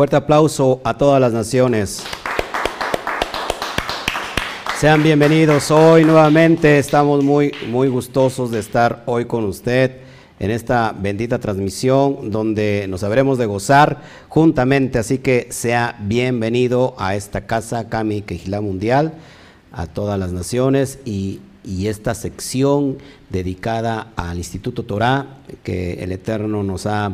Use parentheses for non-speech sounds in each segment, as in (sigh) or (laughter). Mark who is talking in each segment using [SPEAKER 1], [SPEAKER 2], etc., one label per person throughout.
[SPEAKER 1] Fuerte aplauso a todas las naciones. Sean bienvenidos hoy nuevamente. Estamos muy, muy gustosos de estar hoy con usted en esta bendita transmisión donde nos habremos de gozar juntamente. Así que sea bienvenido a esta casa Kami Quejilá Mundial, a todas las naciones y, y esta sección dedicada al Instituto Torah que el Eterno nos ha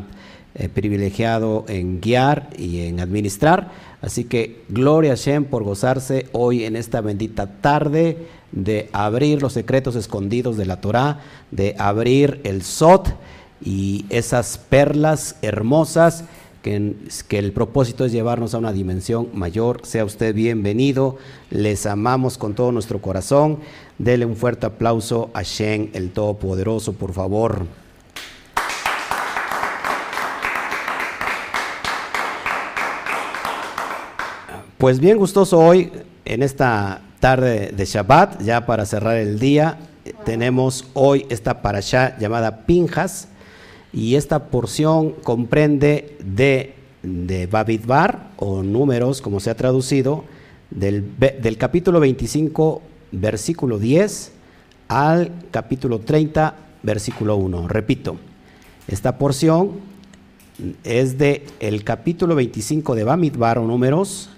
[SPEAKER 1] eh, privilegiado en guiar y en administrar. Así que gloria a Shem por gozarse hoy en esta bendita tarde de abrir los secretos escondidos de la Torah, de abrir el Sot y esas perlas hermosas que, que, el propósito es llevarnos a una dimensión mayor. Sea usted bienvenido, les amamos con todo nuestro corazón. Dele un fuerte aplauso a Shem, el Todopoderoso, por favor. Pues bien gustoso hoy, en esta tarde de Shabbat, ya para cerrar el día, tenemos hoy esta parasha llamada Pinjas, y esta porción comprende de, de Babidbar, o números, como se ha traducido, del, del capítulo 25, versículo 10, al capítulo 30, versículo 1. Repito, esta porción es de el capítulo 25 de Bamidbar o números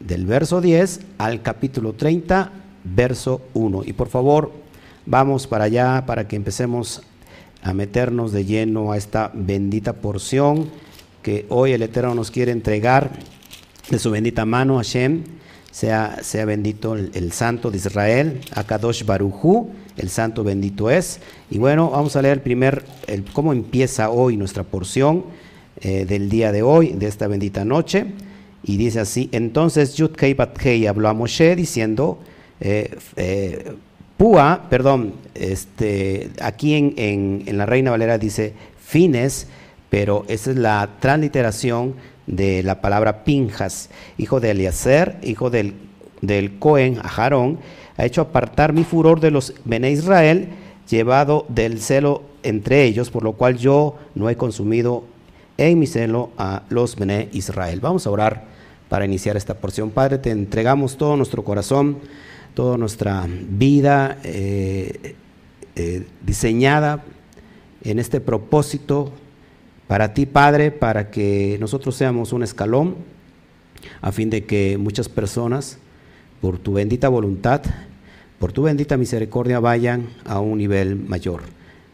[SPEAKER 1] del verso 10 al capítulo 30, verso 1. Y por favor, vamos para allá para que empecemos a meternos de lleno a esta bendita porción que hoy el Eterno nos quiere entregar de su bendita mano, Hashem. Sea, sea bendito el, Santo de Israel, Akadosh Barujú, el Santo bendito es. Y bueno, vamos a leer el primer, el, cómo empieza hoy nuestra porción eh, del día de hoy, de esta bendita noche. Y dice así, entonces Yudkei Batkei habló a Moshe diciendo, eh, eh, Púa, perdón, este, aquí en, en, la Reina Valera dice fines, pero esa es la transliteración de la palabra Pinjas, hijo de Eliezer, hijo del, del Cohen, Ajarón, ha hecho apartar mi furor de los Bene Israel, llevado del celo entre ellos, por lo cual yo no he consumido en mi celo a los Bene Israel. Vamos a orar para iniciar esta porción. Padre, te entregamos todo nuestro corazón, toda nuestra vida eh, eh, diseñada en este propósito para ti, Padre, para que nosotros seamos un escalón, a fin de que muchas personas, por tu bendita voluntad, por tu bendita misericordia, vayan a un nivel mayor.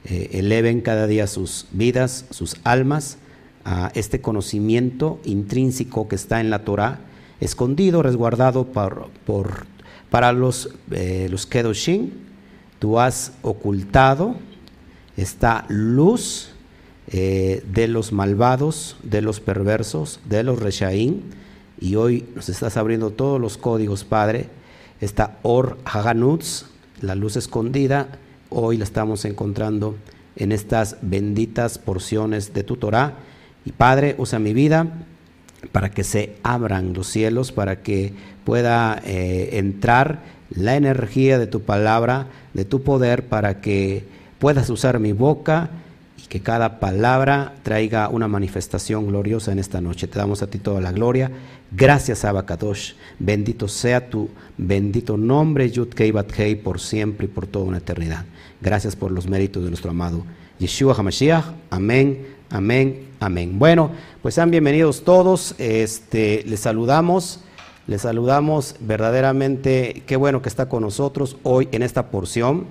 [SPEAKER 1] Eh, eleven cada día sus vidas, sus almas, a este conocimiento intrínseco que está en la Torah, escondido, resguardado por, por para los, eh, los Kedoshim, tú has ocultado esta luz eh, de los malvados, de los perversos, de los Reshaim, y hoy nos estás abriendo todos los códigos, Padre. Esta Or Haganutz, la luz escondida, hoy la estamos encontrando en estas benditas porciones de tu Torah y Padre, usa mi vida para que se abran los cielos, para que pueda eh, entrar la energía de tu palabra, de tu poder, para que puedas usar mi boca y que cada palabra traiga una manifestación gloriosa en esta noche. Te damos a ti toda la gloria. Gracias, Abacadosh. Bendito sea tu bendito nombre, Yudkei Batkei, por siempre y por toda una eternidad. Gracias por los méritos de nuestro amado Yeshua HaMashiach. Amén, amén Amén. Bueno, pues sean bienvenidos todos. Este, les saludamos, les saludamos verdaderamente. Qué bueno que está con nosotros hoy en esta porción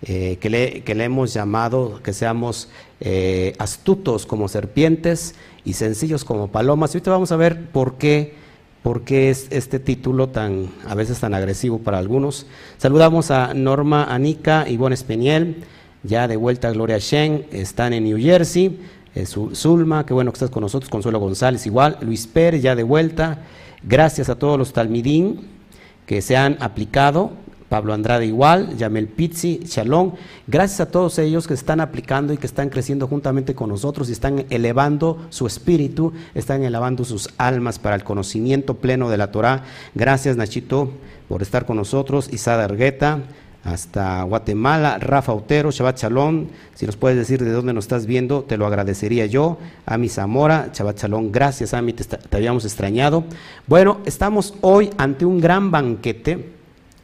[SPEAKER 1] eh, que, le, que, le, hemos llamado que seamos eh, astutos como serpientes y sencillos como palomas. Y ahorita vamos a ver por qué. ¿Por qué es este título tan, a veces tan agresivo para algunos? Saludamos a Norma Anica y Bon Espeniel, ya de vuelta a Gloria Shen, están en New Jersey. Zulma, qué bueno que estás con nosotros, Consuelo González igual, Luis Pérez ya de vuelta, gracias a todos los talmidín que se han aplicado, Pablo Andrade igual, Yamel Pizzi, Shalom, gracias a todos ellos que están aplicando y que están creciendo juntamente con nosotros y están elevando su espíritu, están elevando sus almas para el conocimiento pleno de la Torah. Gracias Nachito por estar con nosotros, Isada Argueta, hasta Guatemala, Rafa Otero, Shabbat Shalom, si nos puedes decir de dónde nos estás viendo, te lo agradecería yo, Ami Zamora, Shabbat Shalom, gracias Ami, te, te habíamos extrañado. Bueno, estamos hoy ante un gran banquete,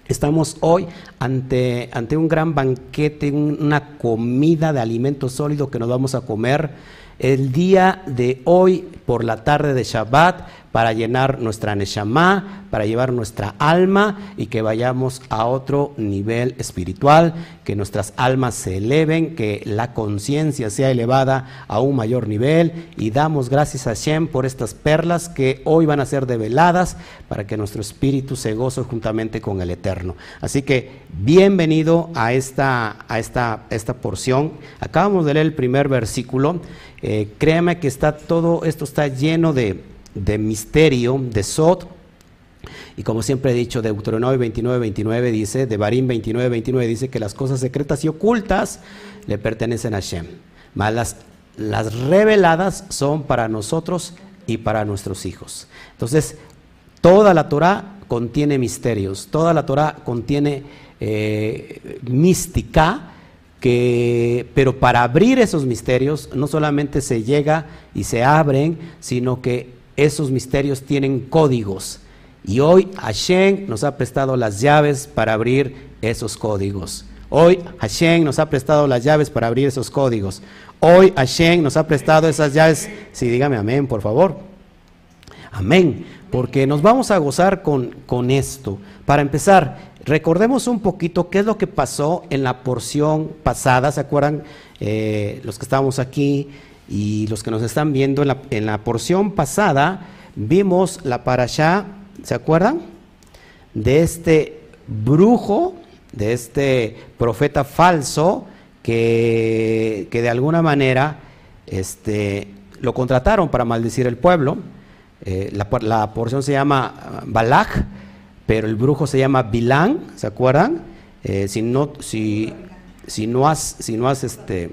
[SPEAKER 1] Estamos hoy ante, ante, un gran banquete, una comida de alimento sólido que nos vamos a comer el día de hoy por la tarde de Shabbat para llenar nuestra Neshama, para llevar nuestra alma y que vayamos a otro nivel espiritual, que nuestras almas se eleven, que la conciencia sea elevada a un mayor nivel y damos gracias a Shem por estas perlas que hoy van a ser develadas para que nuestro espíritu se goce juntamente con el Eterno. Así que bienvenido a esta, a esta, esta porción. Acabamos de leer el primer versículo. Eh, créame que está todo esto está lleno de de misterio, de Sod. Y como siempre he dicho, de Deuteronomio 29, 29 dice, de Barín 29, 29 dice que las cosas secretas y ocultas le pertenecen a Shem. Mas las, las reveladas son para nosotros y para nuestros hijos. Entonces, toda la Torah contiene misterios, toda la Torah contiene eh, mística, que, pero para abrir esos misterios no solamente se llega y se abren, sino que esos misterios tienen códigos. Y hoy Hashem nos ha prestado las llaves para abrir esos códigos. Hoy Hashem nos ha prestado las llaves para abrir esos códigos. Hoy Hashem nos ha prestado esas llaves. Sí, dígame amén, por favor. Amén. Porque nos vamos a gozar con, con esto. Para empezar, recordemos un poquito qué es lo que pasó en la porción pasada. ¿Se acuerdan? Eh, los que estábamos aquí y los que nos están viendo en la, en la porción pasada, vimos la parashá, ¿se acuerdan? De este brujo, de este profeta falso, que, que de alguna manera este, lo contrataron para maldecir el pueblo. Eh, la, la, porción se llama Balak, pero el brujo se llama Bilán, ¿se acuerdan? Eh, si no, si, si no has, si no has este,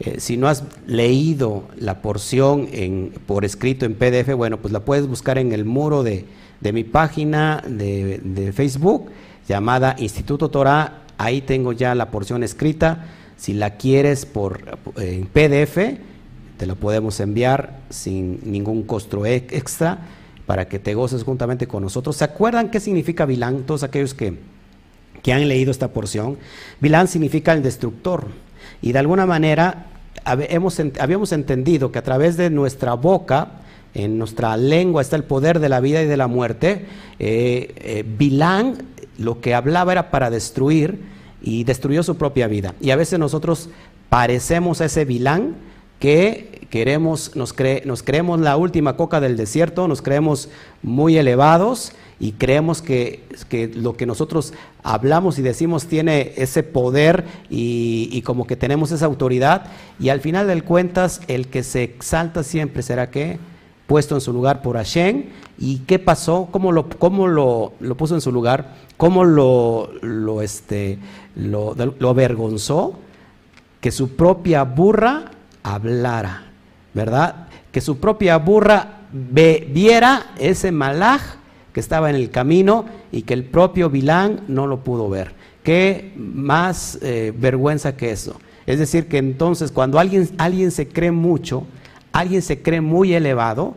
[SPEAKER 1] eh, si no has leído la porción en, por escrito en PDF, bueno, pues la puedes buscar en el muro de, mi página de, Facebook llamada Instituto Torah. Ahí tengo ya la porción escrita. Si la quieres por en PDF, te lo podemos enviar sin ningún costo extra para que te goces juntamente con nosotros. ¿Se acuerdan qué significa Bilán? Todos aquellos que, que han leído esta porción. Bilán significa el destructor. Y de alguna manera habíamos entendido que a través de nuestra boca, en nuestra lengua está el poder de la vida y de la muerte. Eh, eh, Bilán lo que hablaba era para destruir y destruyó su propia vida. Y a veces nosotros parecemos a ese Bilán que queremos, nos, nos creemos la última coca del desierto, nos creemos muy elevados y creemos que, lo que nosotros hablamos y decimos tiene ese poder y, como que tenemos esa autoridad. Y al final del cuentas el que se exalta siempre será que puesto en su lugar por Hashem. Y qué pasó, cómo lo, cómo lo, puso en su lugar, cómo lo, lo, este, lo, lo avergonzó, que su propia burra hablara, ¿verdad? Que su propia burra viera ese malaj que estaba en el camino y que el propio Bilán no lo pudo ver. ¿Qué más eh, vergüenza que eso? Es decir, que entonces cuando alguien, alguien se cree mucho, alguien se cree muy elevado,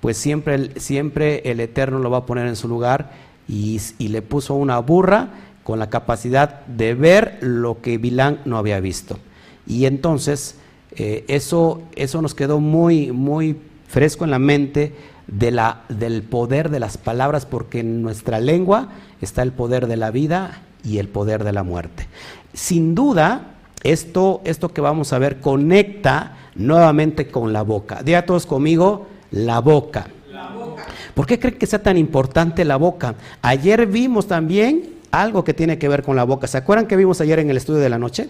[SPEAKER 1] pues siempre, siempre el Eterno lo va a poner en su lugar y, le puso una burra con la capacidad de ver lo que Bilán no había visto. Y entonces eh, eso, eso nos quedó muy, muy fresco en la mente de la, del poder de las palabras, porque en nuestra lengua está el poder de la vida y el poder de la muerte. Sin duda, esto, esto que vamos a ver conecta nuevamente con la boca. Diga todos conmigo, la boca. la boca. ¿Por qué creen que sea tan importante la boca? Ayer vimos también algo que tiene que ver con la boca. ¿Se acuerdan que vimos ayer en el estudio de la noche?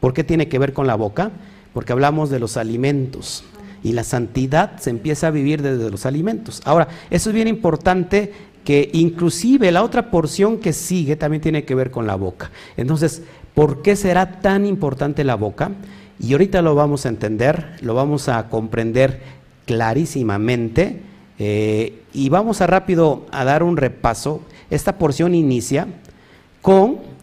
[SPEAKER 1] ¿Por qué tiene que ver con la boca? Porque hablamos de los alimentos y la santidad se empieza a vivir desde los alimentos. Ahora, eso es bien importante que inclusive la otra porción que sigue también tiene que ver con la boca. Entonces, ¿por qué será tan importante la boca? Y ahorita lo vamos a entender, lo vamos a comprender clarísimamente eh, y vamos a rápido a dar un repaso. Esta porción inicia con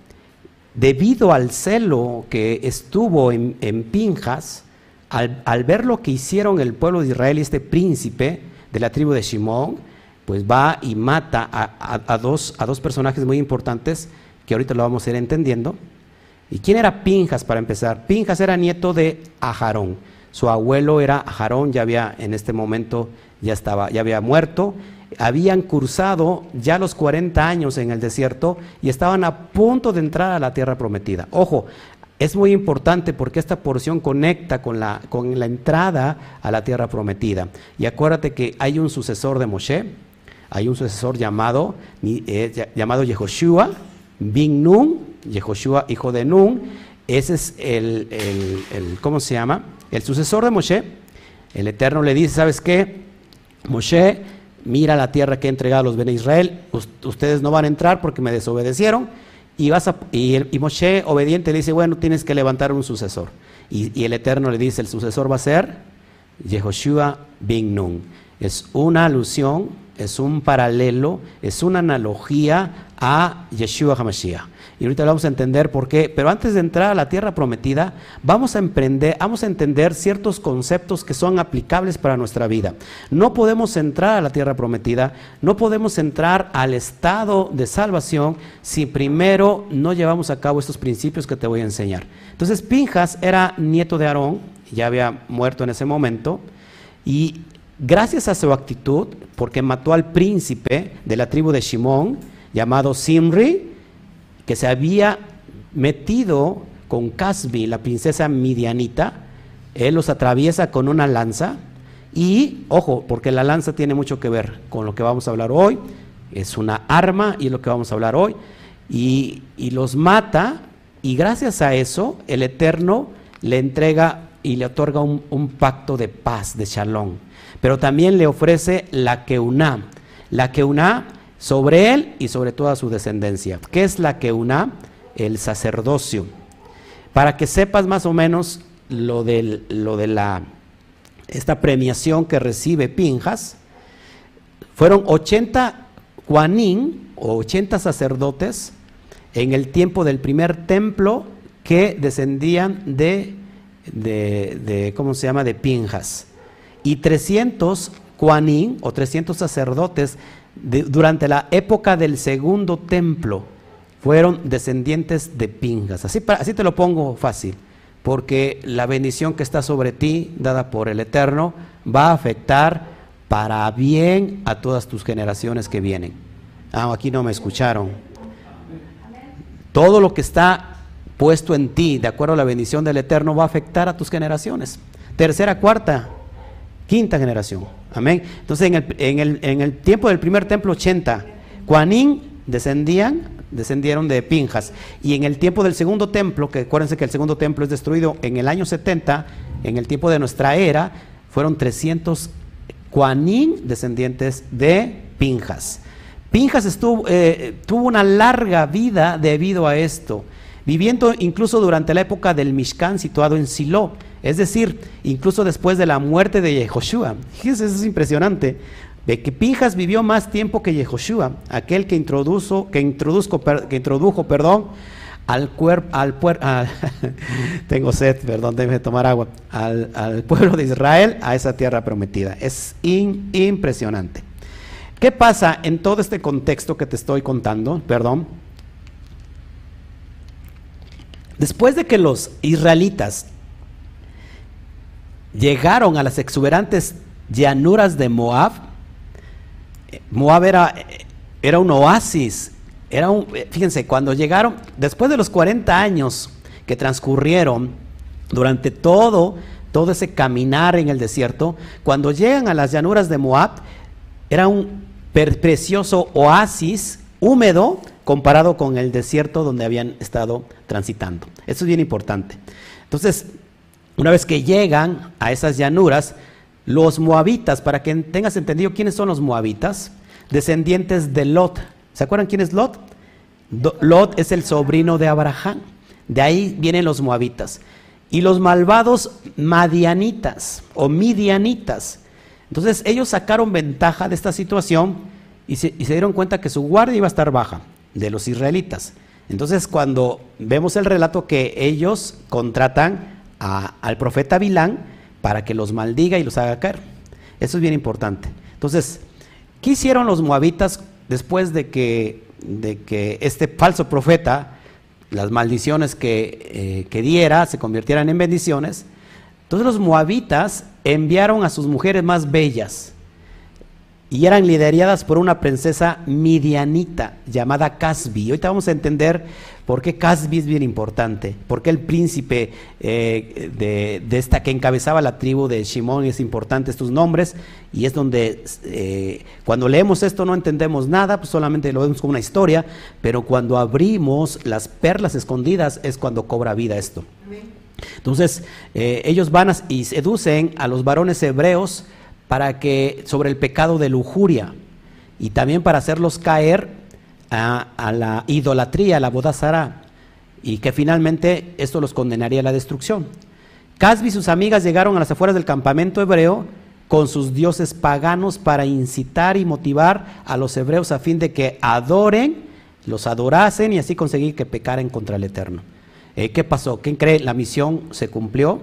[SPEAKER 1] debido al celo que estuvo en, Pinjas, al, ver lo que hicieron el pueblo de Israel y este príncipe de la tribu de Shimón, pues va y mata a, dos, a dos personajes muy importantes que ahorita lo vamos a ir entendiendo. ¿Y quién era Pinjas para empezar? Pinjas era nieto de Ajarón. Su abuelo era Ajarón, ya había en este momento ya estaba, ya había muerto habían cursado ya los 40 años en el desierto y estaban a punto de entrar a la tierra prometida. Ojo, es muy importante porque esta porción conecta con la, con la entrada a la tierra prometida. Y acuérdate que hay un sucesor de Moshe, hay un sucesor llamado, eh, llamado Yehoshua, Bin Nun, Yehoshua hijo de Nun, ese es el, el, ¿cómo se llama? El sucesor de Moshe. El Eterno le dice, ¿sabes qué? Moshe, mira la tierra que he entregado a los Bene Israel, ustedes no van a entrar porque me desobedecieron. Y, y, Moshe, obediente, le dice, bueno, tienes que levantar un sucesor. Y, el Eterno le dice, el sucesor va a ser Yehoshua bin Nun. Es una alusión, es un paralelo, es una analogía a Yeshua HaMashiach. Y ahorita vamos a entender por qué. Pero antes de entrar a la tierra prometida, vamos a emprender, vamos a entender ciertos conceptos que son aplicables para nuestra vida. No podemos entrar a la tierra prometida, no podemos entrar al estado de salvación si primero no llevamos a cabo estos principios que te voy a enseñar. Entonces, Pinjas era nieto de Aarón, ya había muerto en ese momento, y gracias a su actitud, porque mató al príncipe de la tribu de Shimón, llamado Simri, que se había metido con Casbi, la princesa midianita, él los atraviesa con una lanza y, ojo, porque la lanza tiene mucho que ver con lo que vamos a hablar hoy, es una arma y es lo que vamos a hablar hoy, y, los mata y gracias a eso el Eterno le entrega y le otorga un, pacto de paz, de shalom, pero también le ofrece la queuná. La queuná sobre él y sobre toda su descendencia. ¿Qué es la que una? El sacerdocio. Para que sepas más o menos lo, lo de la, esta premiación que recibe Pinjas, fueron 80 Juanín o 80 sacerdotes en el tiempo del primer templo que descendían de, de, ¿cómo se llama?, de Pinjas. Y 300 Juanín o 300 sacerdotes durante la época del segundo templo fueron descendientes de Pingas. Así, así te lo pongo fácil, porque la bendición que está sobre ti, dada por el Eterno, va a afectar para bien a todas tus generaciones que vienen. Ah, aquí no me escucharon. Todo lo que está puesto en ti, de acuerdo a la bendición del Eterno, va a afectar a tus generaciones. Tercera, cuarta, quinta generación. Amén. Entonces, en el, en el, en el tiempo del primer templo, 80, Juanín descendían, descendieron de Pinjas. Y en el tiempo del segundo templo, que acuérdense que el segundo templo es destruido en el año 70, en el tiempo de nuestra era, fueron 300 Juanín descendientes de Pinjas. Pinjas estuvo, eh, tuvo una larga vida debido a esto, viviendo incluso durante la época del Mishkan situado en Silo es decir, incluso después de la muerte de Yehoshua. Fíjense, eso es impresionante. Pinjas vivió más tiempo que Yehoshua, aquel que, introdujo, que, que introdujo perdón, al cuerpo, (laughs) al tengo sed, perdón, déjeme tomar agua, al, pueblo de Israel a esa tierra prometida. Es impresionante. ¿Qué pasa en todo este contexto que te estoy contando? Perdón. Después de que los israelitas llegaron a las exuberantes llanuras de Moab, Moab era, era un oasis, era un, fíjense, cuando llegaron, después de los 40 años que transcurrieron durante todo, todo ese caminar en el desierto, cuando llegan a las llanuras de Moab, era un precioso oasis húmedo comparado con el desierto donde habían estado transitando. Eso es bien importante. Entonces, una vez que llegan a esas llanuras, los moabitas, para que tengas entendido quiénes son los moabitas, descendientes de Lot. ¿Se acuerdan quién es Lot? Lot es el sobrino de Abraham. De ahí vienen los moabitas. Y los malvados madianitas o midianitas. Entonces ellos sacaron ventaja de esta situación y se, y se dieron cuenta que su guardia iba a estar baja de los israelitas. Entonces, cuando vemos el relato que ellos contratan al profeta Bilán para que los maldiga y los haga caer. Eso es bien importante. Entonces, ¿qué hicieron los moabitas después de que, de que este falso profeta, las maldiciones que, eh, que diera, se convirtieran en bendiciones? Entonces los moabitas enviaron a sus mujeres más bellas y eran lideradas por una princesa midianita llamada Casbi. Ahorita vamos a entender por qué Casbi es bien importante, por qué el príncipe eh, de, esta que encabezaba la tribu de Shimón es importante, estos nombres, y es donde eh, cuando leemos esto no entendemos nada, pues solamente lo vemos como una historia, pero cuando abrimos las perlas escondidas es cuando cobra vida esto. Entonces, eh, ellos van y seducen a los varones hebreos, para que sobre el pecado de lujuria y también para hacerlos caer a, la idolatría, a la bodazara, y que finalmente esto los condenaría a la destrucción. Casbi y sus amigas llegaron a las afueras del campamento hebreo con sus dioses paganos para incitar y motivar a los hebreos a fin de que adoren, los adorasen y así conseguir que pecaren contra el Eterno. Eh, ¿Qué pasó? ¿Quién cree? La misión se cumplió.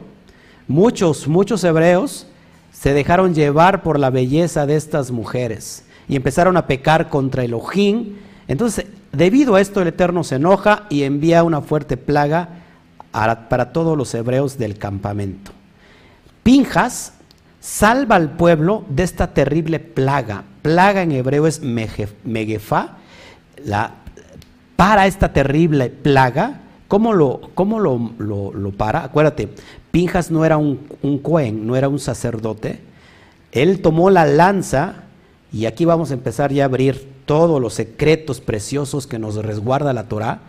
[SPEAKER 1] Muchos, muchos hebreos se dejaron llevar por la belleza de estas mujeres y empezaron a pecar contra Elohim. Entonces, debido a esto, el Eterno se enoja y envía una fuerte plaga para todos los hebreos del campamento. Pinjas salva al pueblo de esta terrible plaga. Plaga en hebreo es megefa. La, para esta terrible plaga, ¿cómo lo, cómo lo, lo para? Acuérdate, Pinjas no era un, un cohen, no era un sacerdote. Él tomó la lanza, y aquí vamos a empezar ya a abrir todos los secretos preciosos que nos resguarda la Torah,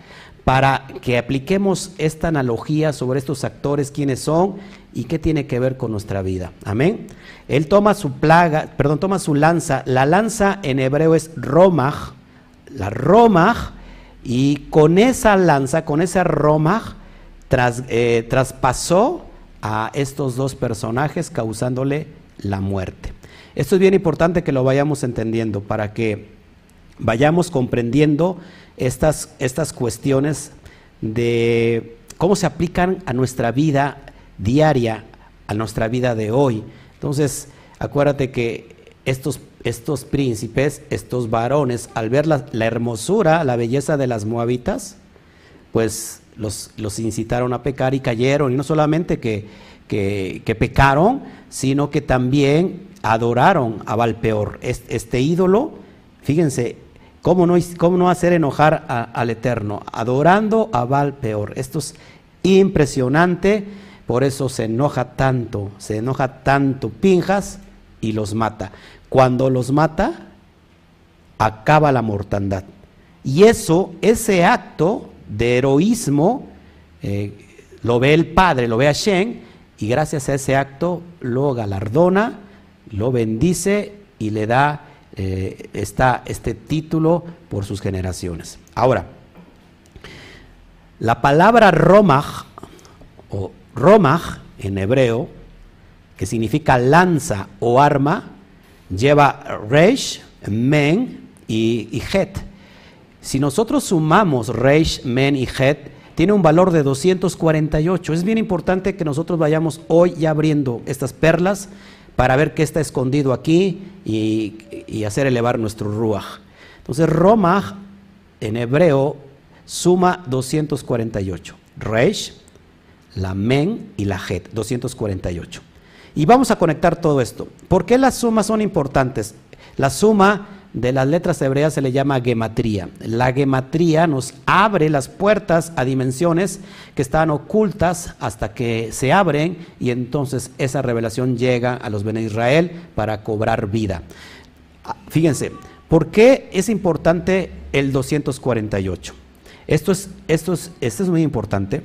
[SPEAKER 1] para que apliquemos esta analogía sobre estos actores, quiénes son y qué tiene que ver con nuestra vida. Amén. Él toma su plaga, perdón, toma su lanza. La lanza en hebreo es romach, la romach, y con esa lanza, con esa romach, eh, traspasó a estos dos personajes causándole la muerte. Esto es bien importante que lo vayamos entendiendo para que vayamos comprendiendo estas, estas cuestiones de cómo se aplican a nuestra vida diaria, a nuestra vida de hoy. Entonces, acuérdate que estos, estos príncipes, estos varones, al ver la, la hermosura, la belleza de las moabitas, pues los, incitaron a pecar y cayeron. Y no solamente que, que, pecaron, sino que también adoraron a Valpeor. Este ídolo, fíjense, ¿cómo no, cómo no hacer enojar al Eterno? Adorando a Valpeor. Esto es impresionante, por eso se enoja tanto, se enoja tanto Pinjas y los mata. Cuando los mata, acaba la mortandad. Y eso, ese acto de heroísmo, eh, lo ve el Padre, lo ve a Shen, y gracias a ese acto lo galardona, lo bendice y le da eh, este título por sus generaciones. Ahora, la palabra Romach, o Romach en hebreo, que significa lanza o arma, lleva Reish, Men y, y Het. Si nosotros sumamos Reish, Men y Het, tiene un valor de 248. Es bien importante que nosotros vayamos hoy ya abriendo estas perlas para ver qué está escondido aquí y, hacer elevar nuestro ruach. Entonces, Roma en hebreo suma 248. Reish, la Men y la Het, 248. Y vamos a conectar todo esto. ¿Por qué las sumas son importantes? La suma de las letras hebreas se le llama gematría. La gematría nos abre las puertas a dimensiones que están ocultas hasta que se abren y entonces esa revelación llega a los Bene Israel para cobrar vida. Ah, fíjense, ¿por qué es importante el 248? Esto es, esto es, esto es muy importante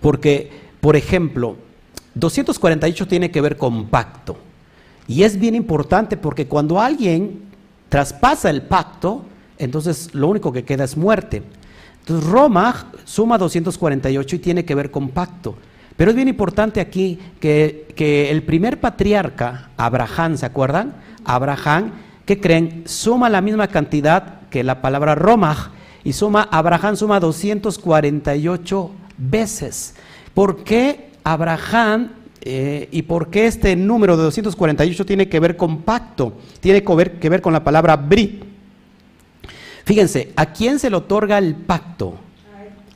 [SPEAKER 1] porque, por ejemplo, 248 tiene que ver con pacto. Y es bien importante porque cuando alguien traspasa el pacto, entonces lo único que queda es muerte. Entonces Roma suma 248 y tiene que ver con pacto. Pero es bien importante aquí que, que el primer patriarca, Abraham, ¿se acuerdan? Abraham, ¿qué creen? Suma la misma cantidad que la palabra Roma. y suma, Abraham suma 248 veces. ¿Por qué Abraham eh, y por qué este número de 248 tiene que ver con pacto? Tiene que ver, que ver con la palabra bri. Fíjense, ¿a quién se le otorga el pacto?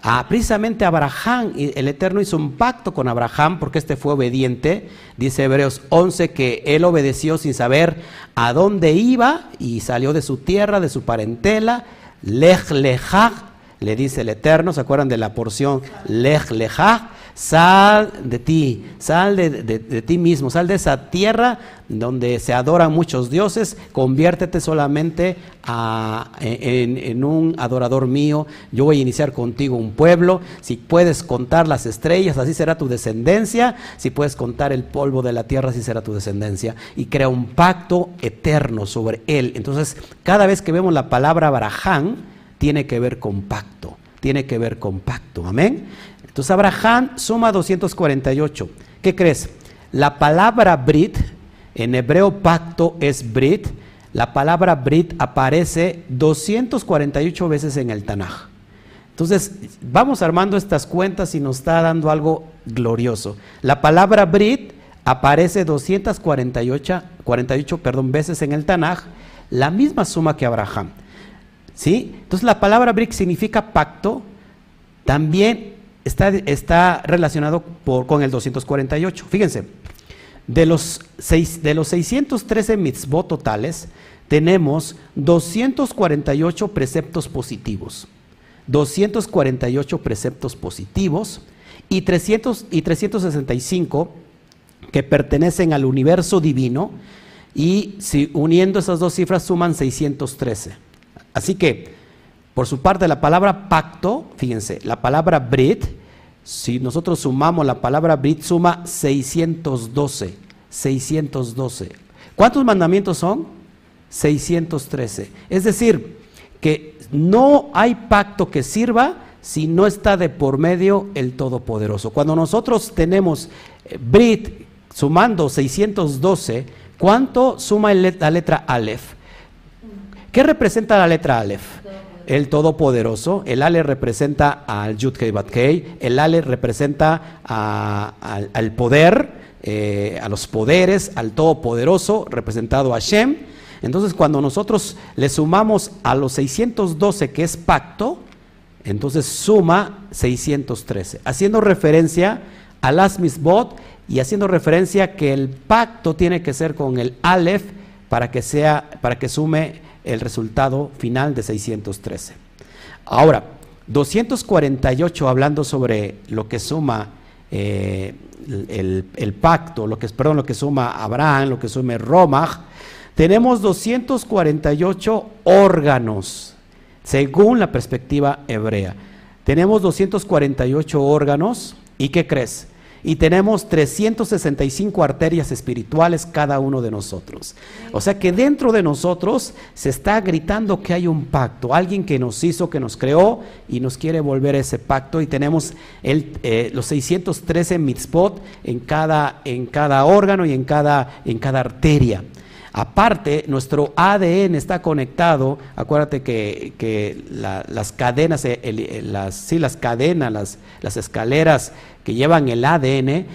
[SPEAKER 1] a precisamente Abraham, el Eterno hizo un pacto con Abraham porque este fue obediente. Dice Hebreos 11 que él obedeció sin saber a dónde iba y salió de su tierra, de su parentela. Lech lejach, le dice el Eterno, ¿se acuerdan de la porción Lech lejach? Sal de ti, sal de, ti mismo, sal de esa tierra donde se adoran muchos dioses, conviértete solamente en, un adorador mío. Yo voy a iniciar contigo un pueblo. Si puedes contar las estrellas, así será tu descendencia. Si puedes contar el polvo de la tierra, así será tu descendencia. Y crea un pacto eterno sobre él. Entonces, cada vez que vemos la palabra Baraján, tiene que ver con pacto. Tiene que ver con pacto. Amén. Entonces Abraham suma 248. ¿Qué crees? La palabra Brit, en hebreo pacto es Brit, la palabra Brit aparece 248 veces en el Tanaj. Entonces, vamos armando estas cuentas y nos está dando algo glorioso. La palabra Brit aparece 248 48, perdón, veces en el Tanaj, la misma suma que Abraham. ¿Sí? Entonces, la palabra Brit significa pacto, también está, relacionado con el 248. Fíjense, de los, de los 613 mitzvot totales, tenemos 248 preceptos positivos. 248 preceptos positivos y, 300, y 365 que pertenecen al universo divino y si uniendo esas dos cifras suman 613. Así que por su parte, la palabra pacto, fíjense, la palabra Brit, si nosotros sumamos la palabra Brit, suma 612. 612. ¿Cuántos mandamientos son? 613. Es decir, que no hay pacto que sirva si no está de por medio el Todopoderoso. Cuando nosotros tenemos eh, Brit sumando 612, ¿cuánto suma la letra Aleph? ¿Qué representa la letra Aleph? El Todopoderoso. El Ale representa al Yud Kei El Ale representa al, poder, eh, a los poderes, al Todopoderoso, representado a Shem. Entonces, cuando nosotros le sumamos a los 612, que es pacto, entonces suma 613, haciendo referencia al Asmisbot y haciendo referencia que el pacto tiene que ser con el Aleph para que sea, para que sume el resultado final de 613. Ahora, 248 hablando sobre lo que suma eh, el, pacto, lo que, perdón, lo que suma Abraham, lo que suma Roma, tenemos 248 órganos, según la perspectiva hebrea. Tenemos 248 órganos, ¿y qué crees? Y tenemos 365 arterias espirituales cada uno de nosotros. O sea que dentro de nosotros se está gritando que hay un pacto, alguien que nos hizo, que nos creó y nos quiere volver a ese pacto y tenemos el, eh, los 613 mitzvot en cada, en cada órgano y en cada, en cada arteria. Aparte, nuestro ADN está conectado, acuérdate que, las cadenas, eh, las, sí, las cadenas, las, las escaleras que llevan el ADN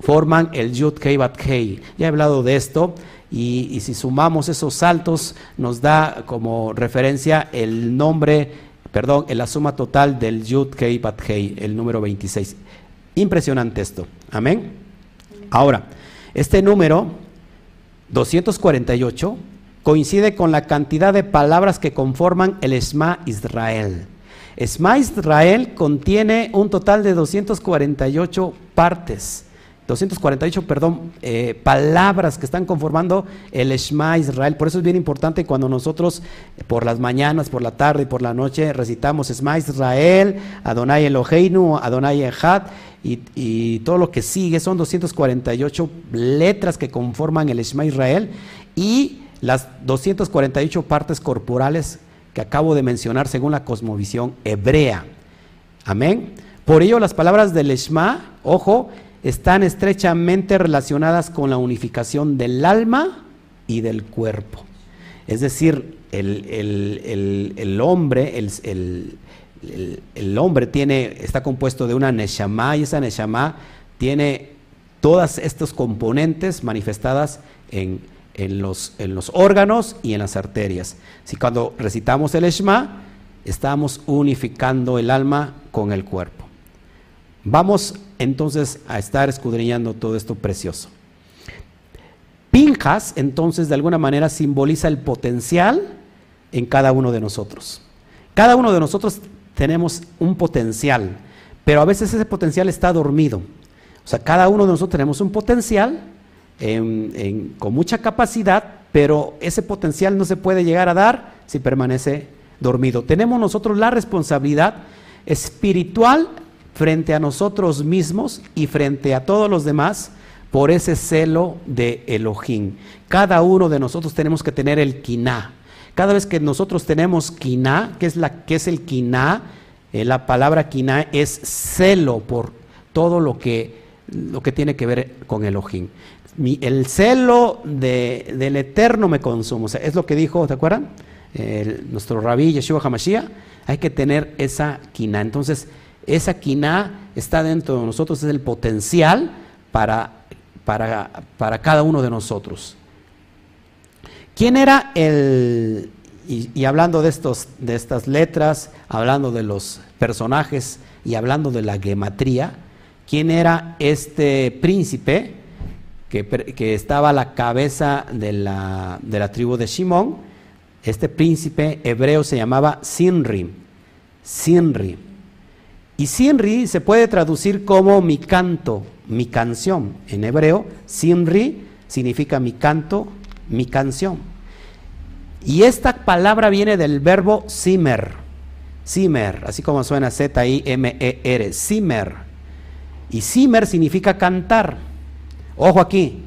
[SPEAKER 1] forman el Yud Kei Bat Kei. Ya he hablado de esto y, si sumamos esos saltos nos da como referencia el nombre, perdón, la suma total del Yud Kei Bat Kei, el número 26. Impresionante esto. Amén. Ahora, este número 248 coincide con la cantidad de palabras que conforman el Esma Israel. Esma Israel contiene un total de 248 partes, 248, perdón, eh, palabras que están conformando el Esma Israel. Por eso es bien importante cuando nosotros por las mañanas, por la tarde y por la noche recitamos Esma Israel, Adonai Eloheinu, Adonai Echad y, todo lo que sigue son 248 letras que conforman el Esma Israel y las 248 partes corporales que acabo de mencionar según la cosmovisión hebrea. Amén. Por ello las palabras del Shema, ojo, están estrechamente relacionadas con la unificación del alma y del cuerpo. Es decir, el, hombre, el, hombre tiene, está compuesto de una Neshama y esa Neshama tiene todos estos componentes manifestadas en, los, en los órganos y en las arterias. Si cuando recitamos el Shema, estamos unificando el alma con el cuerpo. Vamos entonces a estar escudriñando todo esto precioso. Pinjas, entonces, de alguna manera simboliza el potencial en cada uno de nosotros. Cada uno de nosotros tenemos un potencial, pero a veces ese potencial está dormido. O sea, cada uno de nosotros tenemos un potencial con mucha capacidad, pero ese potencial no se puede llegar a dar si permanece dormido. Tenemos nosotros la responsabilidad espiritual frente a nosotros mismos y frente a todos los demás por ese celo de Elohim. Cada uno de nosotros tenemos que tener el quiná. Cada vez que nosotros tenemos quiná, ¿qué es, la, es el quiná? Eh, la palabra quiná es celo por todo lo que, lo que tiene que ver con Elohim. el celo del Eterno me consume. es lo que dijo, ¿te acuerdan? nuestro rabí Yeshua Hamashiach. Hay que tener esa quiná. Entonces, esa quiná está dentro de nosotros, es el potencial para para, para cada uno de nosotros. ¿Quién era el, y, hablando de, estos, de estas letras, hablando de los personajes y hablando de la gematría, quién era este príncipe que, que estaba a la cabeza de la, de la tribu de Shimón? Este príncipe hebreo se llamaba Sinri. Sinri. Y Sinri se puede traducir como mi canto, mi canción. En hebreo, Sinri significa mi canto, mi canción. Y esta palabra viene del verbo simer. Simer, así como suena Z-I-M-E-R, simer. Y simer significa cantar. Ojo aquí.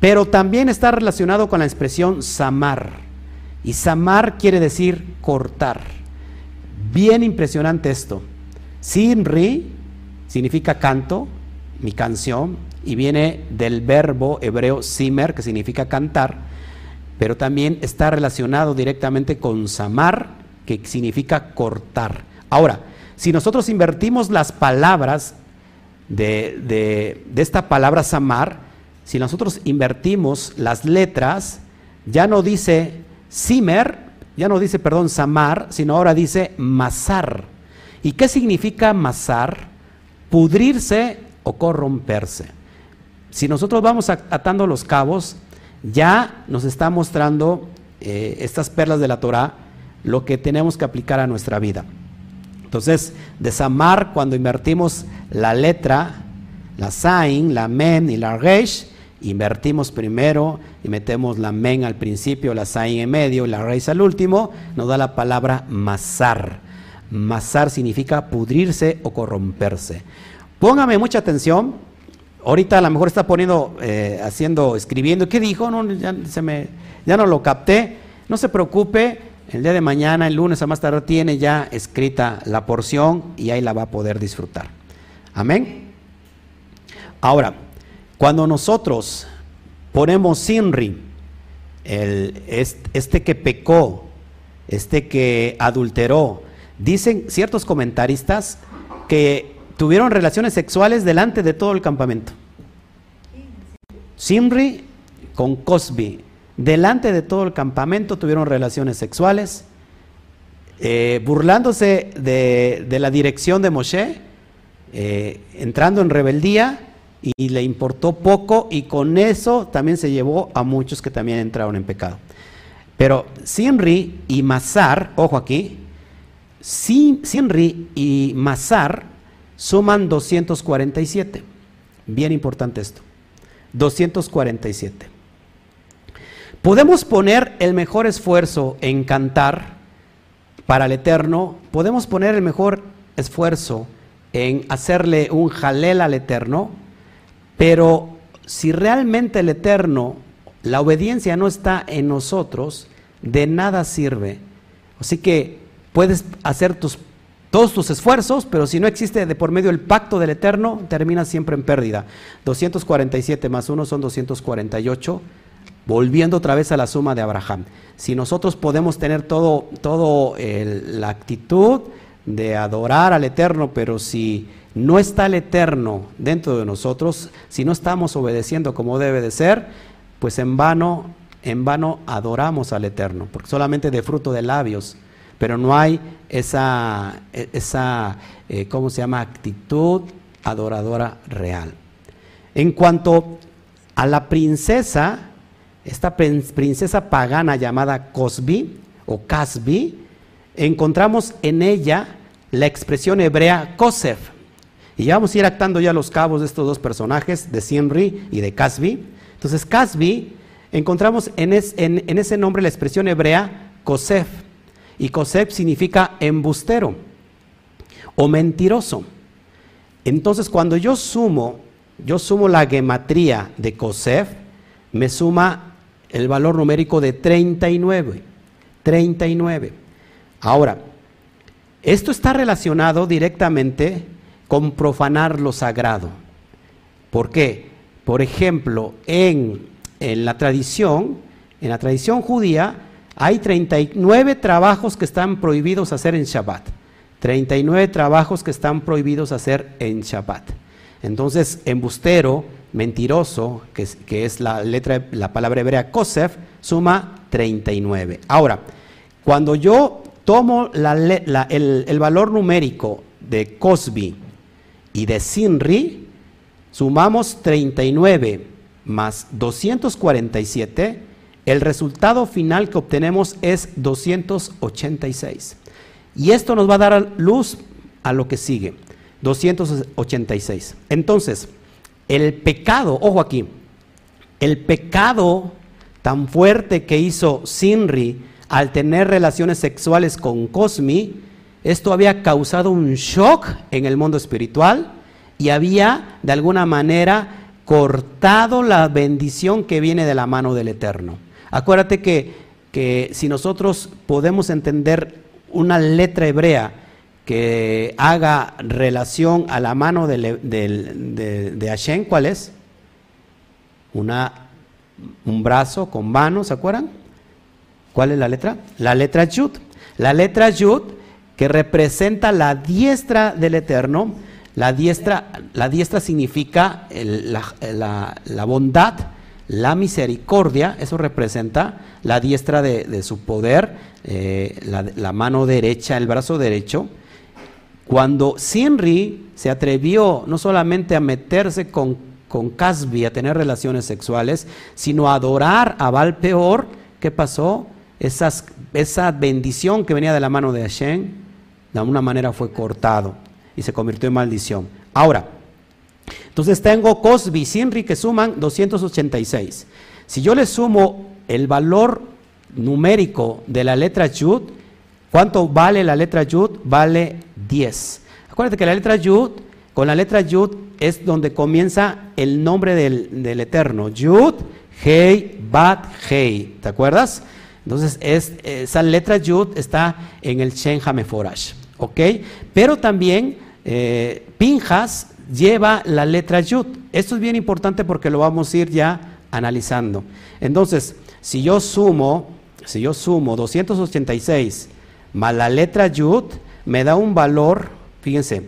[SPEAKER 1] Pero también está relacionado con la expresión samar. Y samar quiere decir cortar. Bien impresionante esto. Sinri significa canto, mi canción, y viene del verbo hebreo simer, que significa cantar, pero también está relacionado directamente con samar, que significa cortar. Ahora, si nosotros invertimos las palabras de, de esta palabra samar, si nosotros invertimos las letras, ya no dice simer, ya no dice, perdón, samar, sino ahora dice masar. ¿Y qué significa masar? Pudrirse o corromperse. Si nosotros vamos atando los cabos, ya nos está mostrando eh, estas perlas de la Torah lo que tenemos que aplicar a nuestra vida. Entonces, desamar cuando invertimos la letra, la sain, la men y la reish, invertimos primero y metemos la men al principio, la sain en medio y la raíz al último, nos da la palabra masar. Masar significa pudrirse o corromperse. Póngame mucha atención. Ahorita a lo mejor está poniendo, eh, haciendo, escribiendo. ¿Qué dijo? No, ya, no lo capté. No se preocupe. El día de mañana, el lunes a más tarde, tiene ya escrita la porción y ahí la va a poder disfrutar. Amén. Ahora, cuando nosotros ponemos Sinri, este que pecó, este que adulteró, dicen ciertos comentaristas que tuvieron relaciones sexuales delante de todo el campamento. Simri con Cosby, delante de todo el campamento tuvieron relaciones sexuales, eh, burlándose de, la dirección de Moshe, eh, entrando en rebeldía y le importó poco y con eso también se llevó a muchos que también entraron en pecado. Pero Sinri y Masar, ojo aquí, Sinri y Masar suman 247. Bien importante esto. 247. Podemos poner el mejor esfuerzo en cantar para el Eterno, podemos poner el mejor esfuerzo en hacerle un jalel al Eterno, pero si realmente el Eterno, la obediencia no está en nosotros, de nada sirve. Así que puedes hacer tus, todos tus esfuerzos, pero si no existe de por medio el pacto del Eterno, terminas siempre en pérdida. 247 más 1 son 248. volviendo otra vez a la suma de Abraham. Si nosotros podemos tener todo, todo la actitud de adorar al Eterno, pero si no está el Eterno dentro de nosotros, si no estamos obedeciendo como debe de ser, pues en vano, en vano adoramos al Eterno, porque solamente de fruto de labios, pero no hay esa, esa eh, ¿cómo se llama?, actitud adoradora real. En cuanto a la princesa, esta princesa pagana llamada Cosbi o Casbi, encontramos en ella la expresión hebrea Kosef. Y ya vamos a ir actando ya los cabos de estos dos personajes, de Sinri y de Casbi. Entonces, Casbi, encontramos en, en, ese nombre la expresión hebrea Kosef. Y Kosef significa embustero o mentiroso. Entonces, cuando yo sumo, yo sumo la gematría de Kosef, me suma el valor numérico de 39. 39. Ahora, esto está relacionado directamente con profanar lo sagrado. ¿Por qué? Por ejemplo, en, en la tradición, en la tradición judía, hay 39 trabajos que están prohibidos hacer en Shabbat. 39 trabajos que están prohibidos hacer en Shabbat. Entonces, embustero, mentiroso, que es, la letra, la palabra hebrea Kosef, suma 39. Ahora, cuando yo tomo el, valor numérico de Cosby y de Sinri, sumamos 39 más 247, el resultado final que obtenemos es 286. Y esto nos va a dar luz a lo que sigue, 286. Entonces, el pecado, ojo aquí, el pecado tan fuerte que hizo Sinri al tener relaciones sexuales con Cosmi, esto había causado un shock en el mundo espiritual y había de alguna manera cortado la bendición que viene de la mano del Eterno. Acuérdate que, que si nosotros podemos entender una letra hebrea, que haga relación a la mano de, de, Hashem, ¿cuál es? Una, un brazo con manos, ¿se acuerdan? ¿Cuál es la letra? La letra Yud. La letra Yud que representa la diestra del Eterno. La diestra, la diestra significa la, bondad, la misericordia, eso representa la diestra de, su poder, eh, la, mano derecha, el brazo derecho. Cuando Sinri se atrevió no solamente a meterse con, con Casby, a tener relaciones sexuales, sino a adorar a Baal peor, ¿qué pasó? esa bendición que venía de la mano de Hashem, de alguna manera fue cortado y se convirtió en maldición. Ahora, entonces tengo Cosby y Sinri que suman 286. Si yo le sumo el valor numérico de la letra Yud, ¿cuánto vale la letra Yud? Vale 10. Acuérdate que la letra Yud, con la letra Yud es donde comienza el nombre del, Eterno. Yud, Hei, Bat, Hei. ¿Te acuerdas? Entonces, es, esa letra Yud está en el Shen Hameforash. ¿Ok? Pero también eh, Pinjas lleva la letra Yud. Esto es bien importante porque lo vamos a ir ya analizando. Entonces, si yo sumo, si yo sumo 286 más la letra Yud, me da un valor, fíjense,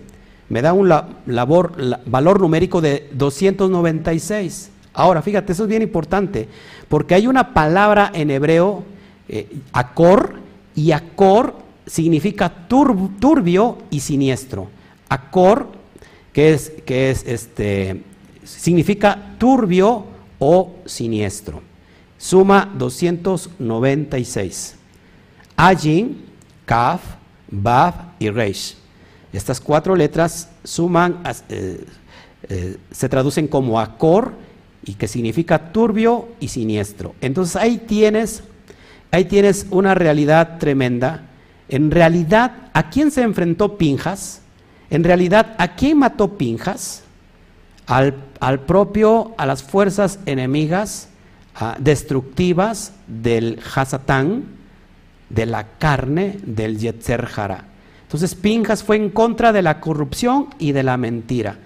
[SPEAKER 1] me da un labor, valor numérico de 296. Ahora, fíjate, eso es bien importante, porque hay una palabra en hebreo, eh, acor, y acor significa turbio y siniestro. Acor, que es, que es este, significa turbio o siniestro. Suma 296. Ajin, Kaf, Bav y Reish. Estas cuatro letras suman, eh, eh, se traducen como acor y que significa turbio y siniestro. Entonces ahí tienes, ahí tienes una realidad tremenda. En realidad, ¿a quién se enfrentó Pinjas? En realidad, ¿a quién mató Pinjas? Al, propio, a las fuerzas enemigas ah, destructivas del Hasatán, de la carne del Yetzer entonces Pinjas fue en contra de la corrupción y de la mentira.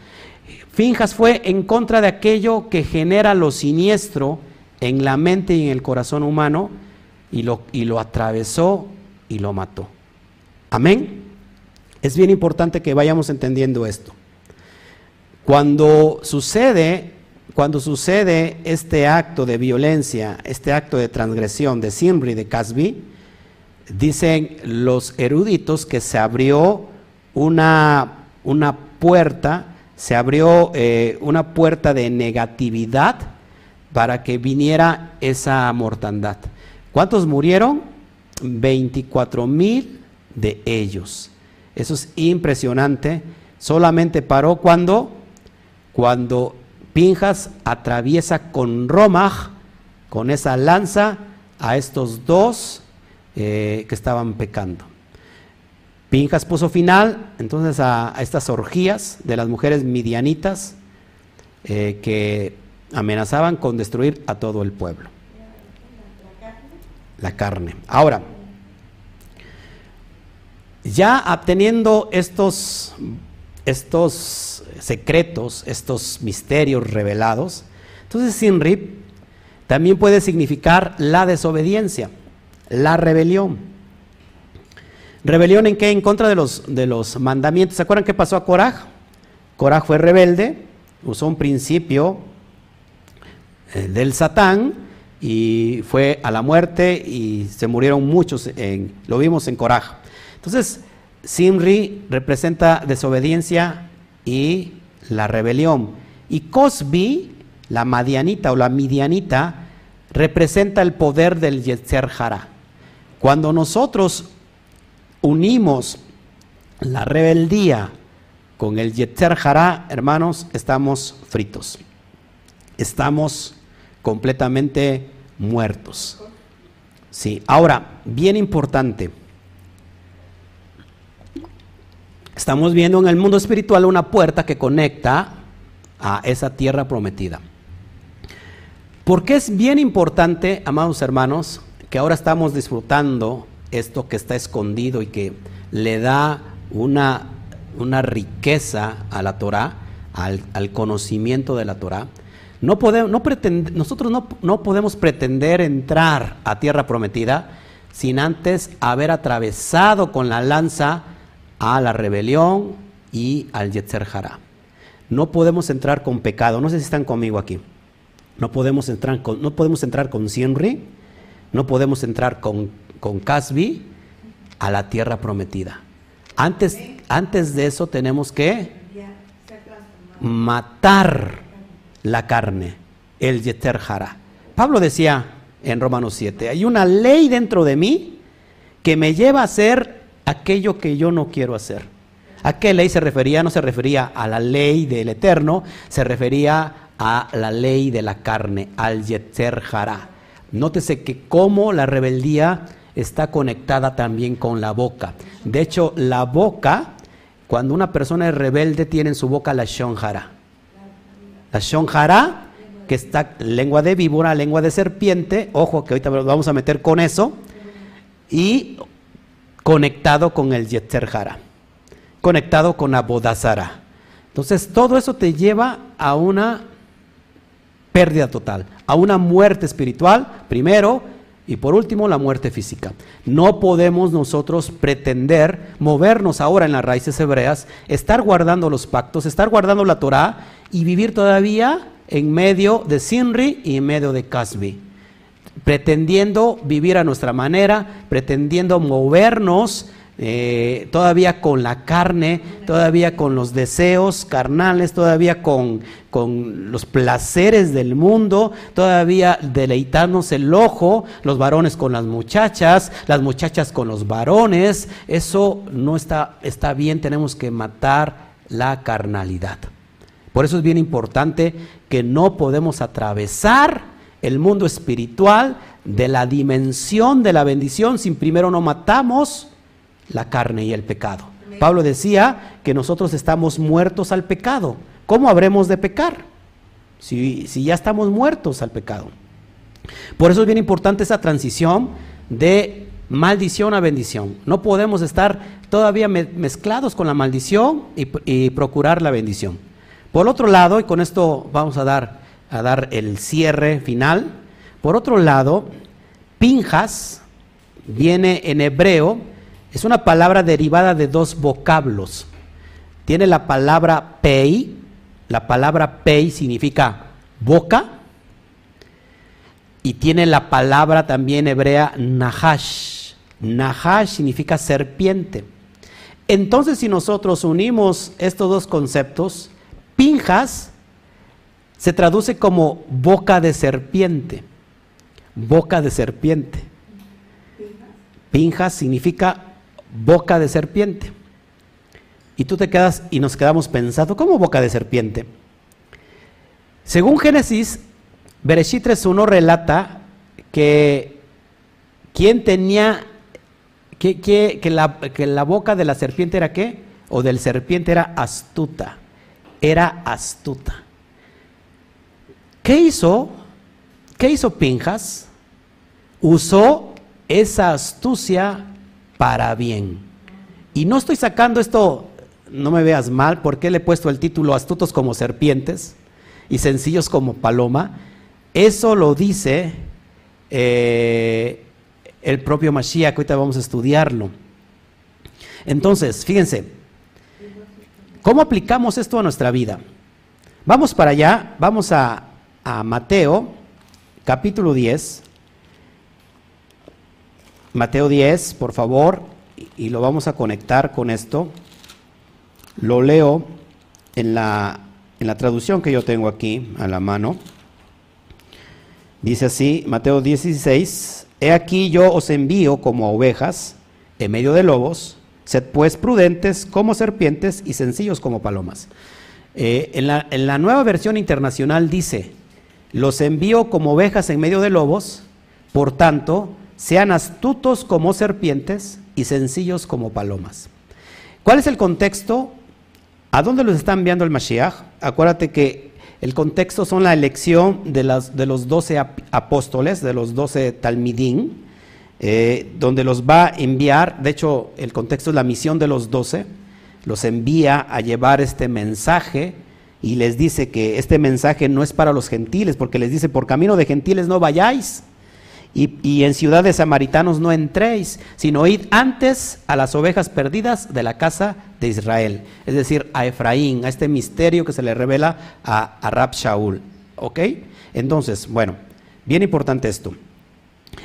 [SPEAKER 1] Pinjas fue en contra de aquello que genera lo siniestro en la mente y en el corazón humano y lo, y lo atravesó y lo mató. Amén. Es bien importante que vayamos entendiendo esto. Cuando sucede, cuando sucede este acto de violencia, este acto de transgresión de Simri de Casby, dicen los eruditos que se abrió una, una puerta, se abrió eh, una puerta de negatividad para que viniera esa mortandad. ¿Cuántos murieron? 24 mil de ellos. Eso es impresionante. Solamente paró cuando, cuando Pinjas atraviesa con Romaj, con esa lanza, a estos dos eh, que estaban pecando. Pinjas puso final entonces a, estas orgías de las mujeres midianitas eh, que amenazaban con destruir a todo el pueblo. La carne. Ahora, ya obteniendo estos, estos secretos, estos misterios revelados, entonces Sinrip también puede significar la desobediencia, la rebelión. ¿Rebelión en qué? En contra de los, de los mandamientos. ¿Se acuerdan qué pasó a Coraj? Coraj fue rebelde, usó un principio eh, del Satán y fue a la muerte y se murieron muchos, en, lo vimos en Coraj. Entonces, Simri representa desobediencia y la rebelión. Y Cosby, la madianita o la midianita, representa el poder del Yetzer Hara. Cuando nosotros unimos la rebeldía con el Yetzer Hara, hermanos, estamos fritos. Estamos completamente muertos. Sí, ahora, bien importante Estamos viendo en el mundo espiritual una puerta que conecta a esa tierra prometida. Porque es bien importante, amados hermanos, que ahora estamos disfrutando esto que está escondido y que le da una, una riqueza a la Torah, al, conocimiento de la Torah. No podemos, no nosotros no, no podemos pretender entrar a tierra prometida sin antes haber atravesado con la lanza a la rebelión y al Yetzer Hara. No podemos entrar con pecado, no sé si están conmigo aquí. No podemos entrar con, no podemos entrar con Sinri, no podemos entrar con, con Casbi a la tierra prometida. Antes, antes de eso tenemos que matar la carne, el Yeter Hara. Pablo decía en Romanos 7, hay una ley dentro de mí que me lleva a ser aquello que yo no quiero hacer. ¿A qué ley se refería? No se refería a la ley del eterno, se refería a la ley de la carne, al Yetzer Jara. Nótese que cómo la rebeldía está conectada también con la boca. De hecho, la boca, cuando una persona es rebelde, tiene en su boca la Shonjara. La Shonjara, que está lengua de víbora, lengua de serpiente, ojo que ahorita vamos a meter con eso, y conectado con el Yetzer Hara, conectado con Abodazara. Entonces, todo eso te lleva a una pérdida total, a una muerte espiritual, primero, y por último, la muerte física. No podemos nosotros pretender movernos ahora en las raíces hebreas, estar guardando los pactos, estar guardando la Torah y vivir todavía en medio de Sinri y en medio de Casbi pretendiendo vivir a nuestra manera, pretendiendo movernos eh, todavía con la carne, todavía con los deseos carnales, todavía con, con, los placeres del mundo, todavía deleitarnos el ojo, los varones con las muchachas, las muchachas con los varones, eso no está, está bien, tenemos que matar la carnalidad. Por eso es bien importante que no podemos atravesar el mundo espiritual de la dimensión de la bendición si primero no matamos la carne y el pecado. Pablo decía que nosotros estamos muertos al pecado. ¿Cómo habremos de pecar? Si, si ya estamos muertos al pecado. Por eso es bien importante esa transición de maldición a bendición. No podemos estar todavía mezclados con la maldición y, y, procurar la bendición. Por otro lado, y con esto vamos a dar a dar el cierre final, Por otro lado, Pinjas viene en hebreo, es una palabra derivada de dos vocablos. Tiene la palabra pei, la palabra pei significa boca, y tiene la palabra también hebrea nahash. Nahash significa serpiente. Entonces, si nosotros unimos estos dos conceptos, Pinjas se traduce como boca de serpiente. Boca de serpiente. Pinjas significa boca de serpiente. Y tú te quedas y nos quedamos pensando, ¿cómo boca de serpiente? Según Génesis, Bereshit 3.1 relata que quien tenía, que, que, la, que la boca de la serpiente era qué? O del serpiente era astuta, era astuta. ¿Qué hizo? ¿Qué hizo Pinjas? Usó esa astucia para bien. Y no estoy sacando esto, no me veas mal, porque le he puesto el título Astutos como serpientes y sencillos como paloma eso lo dice eh, el propio Mashiach, ahorita vamos a estudiarlo. Entonces, fíjense, ¿cómo aplicamos esto a nuestra vida? Vamos para allá, vamos a, a Mateo, capítulo 10. Mateo 10, por favor, y lo vamos a conectar con esto. Lo leo en la, en la traducción que yo tengo aquí a la mano. Dice así, Mateo 16, He aquí yo os envío como ovejas en medio de lobos, sed pues prudentes como serpientes y sencillos como palomas. Eh, en, la, en la nueva versión internacional dice, los envío como ovejas en medio de lobos, por tanto, sean astutos como serpientes y sencillos como palomas. ¿Cuál es el contexto? ¿A dónde los está enviando el Mashiach? Acuérdate que el contexto son la elección de, de los doce apóstoles, de los doce talmidín, eh, donde los va a enviar, de hecho el contexto es la misión de los doce, los envía a llevar este mensaje y les dice que este mensaje no es para los gentiles, porque les dice, por camino de gentiles no vayáis, y, en ciudad de samaritanos no entréis, sino id antes a las ovejas perdidas de la casa de Israel, es decir, a Efraín, a este misterio que se le revela a, a Rab Shaul. ¿Ok? Entonces, bueno, bien importante esto.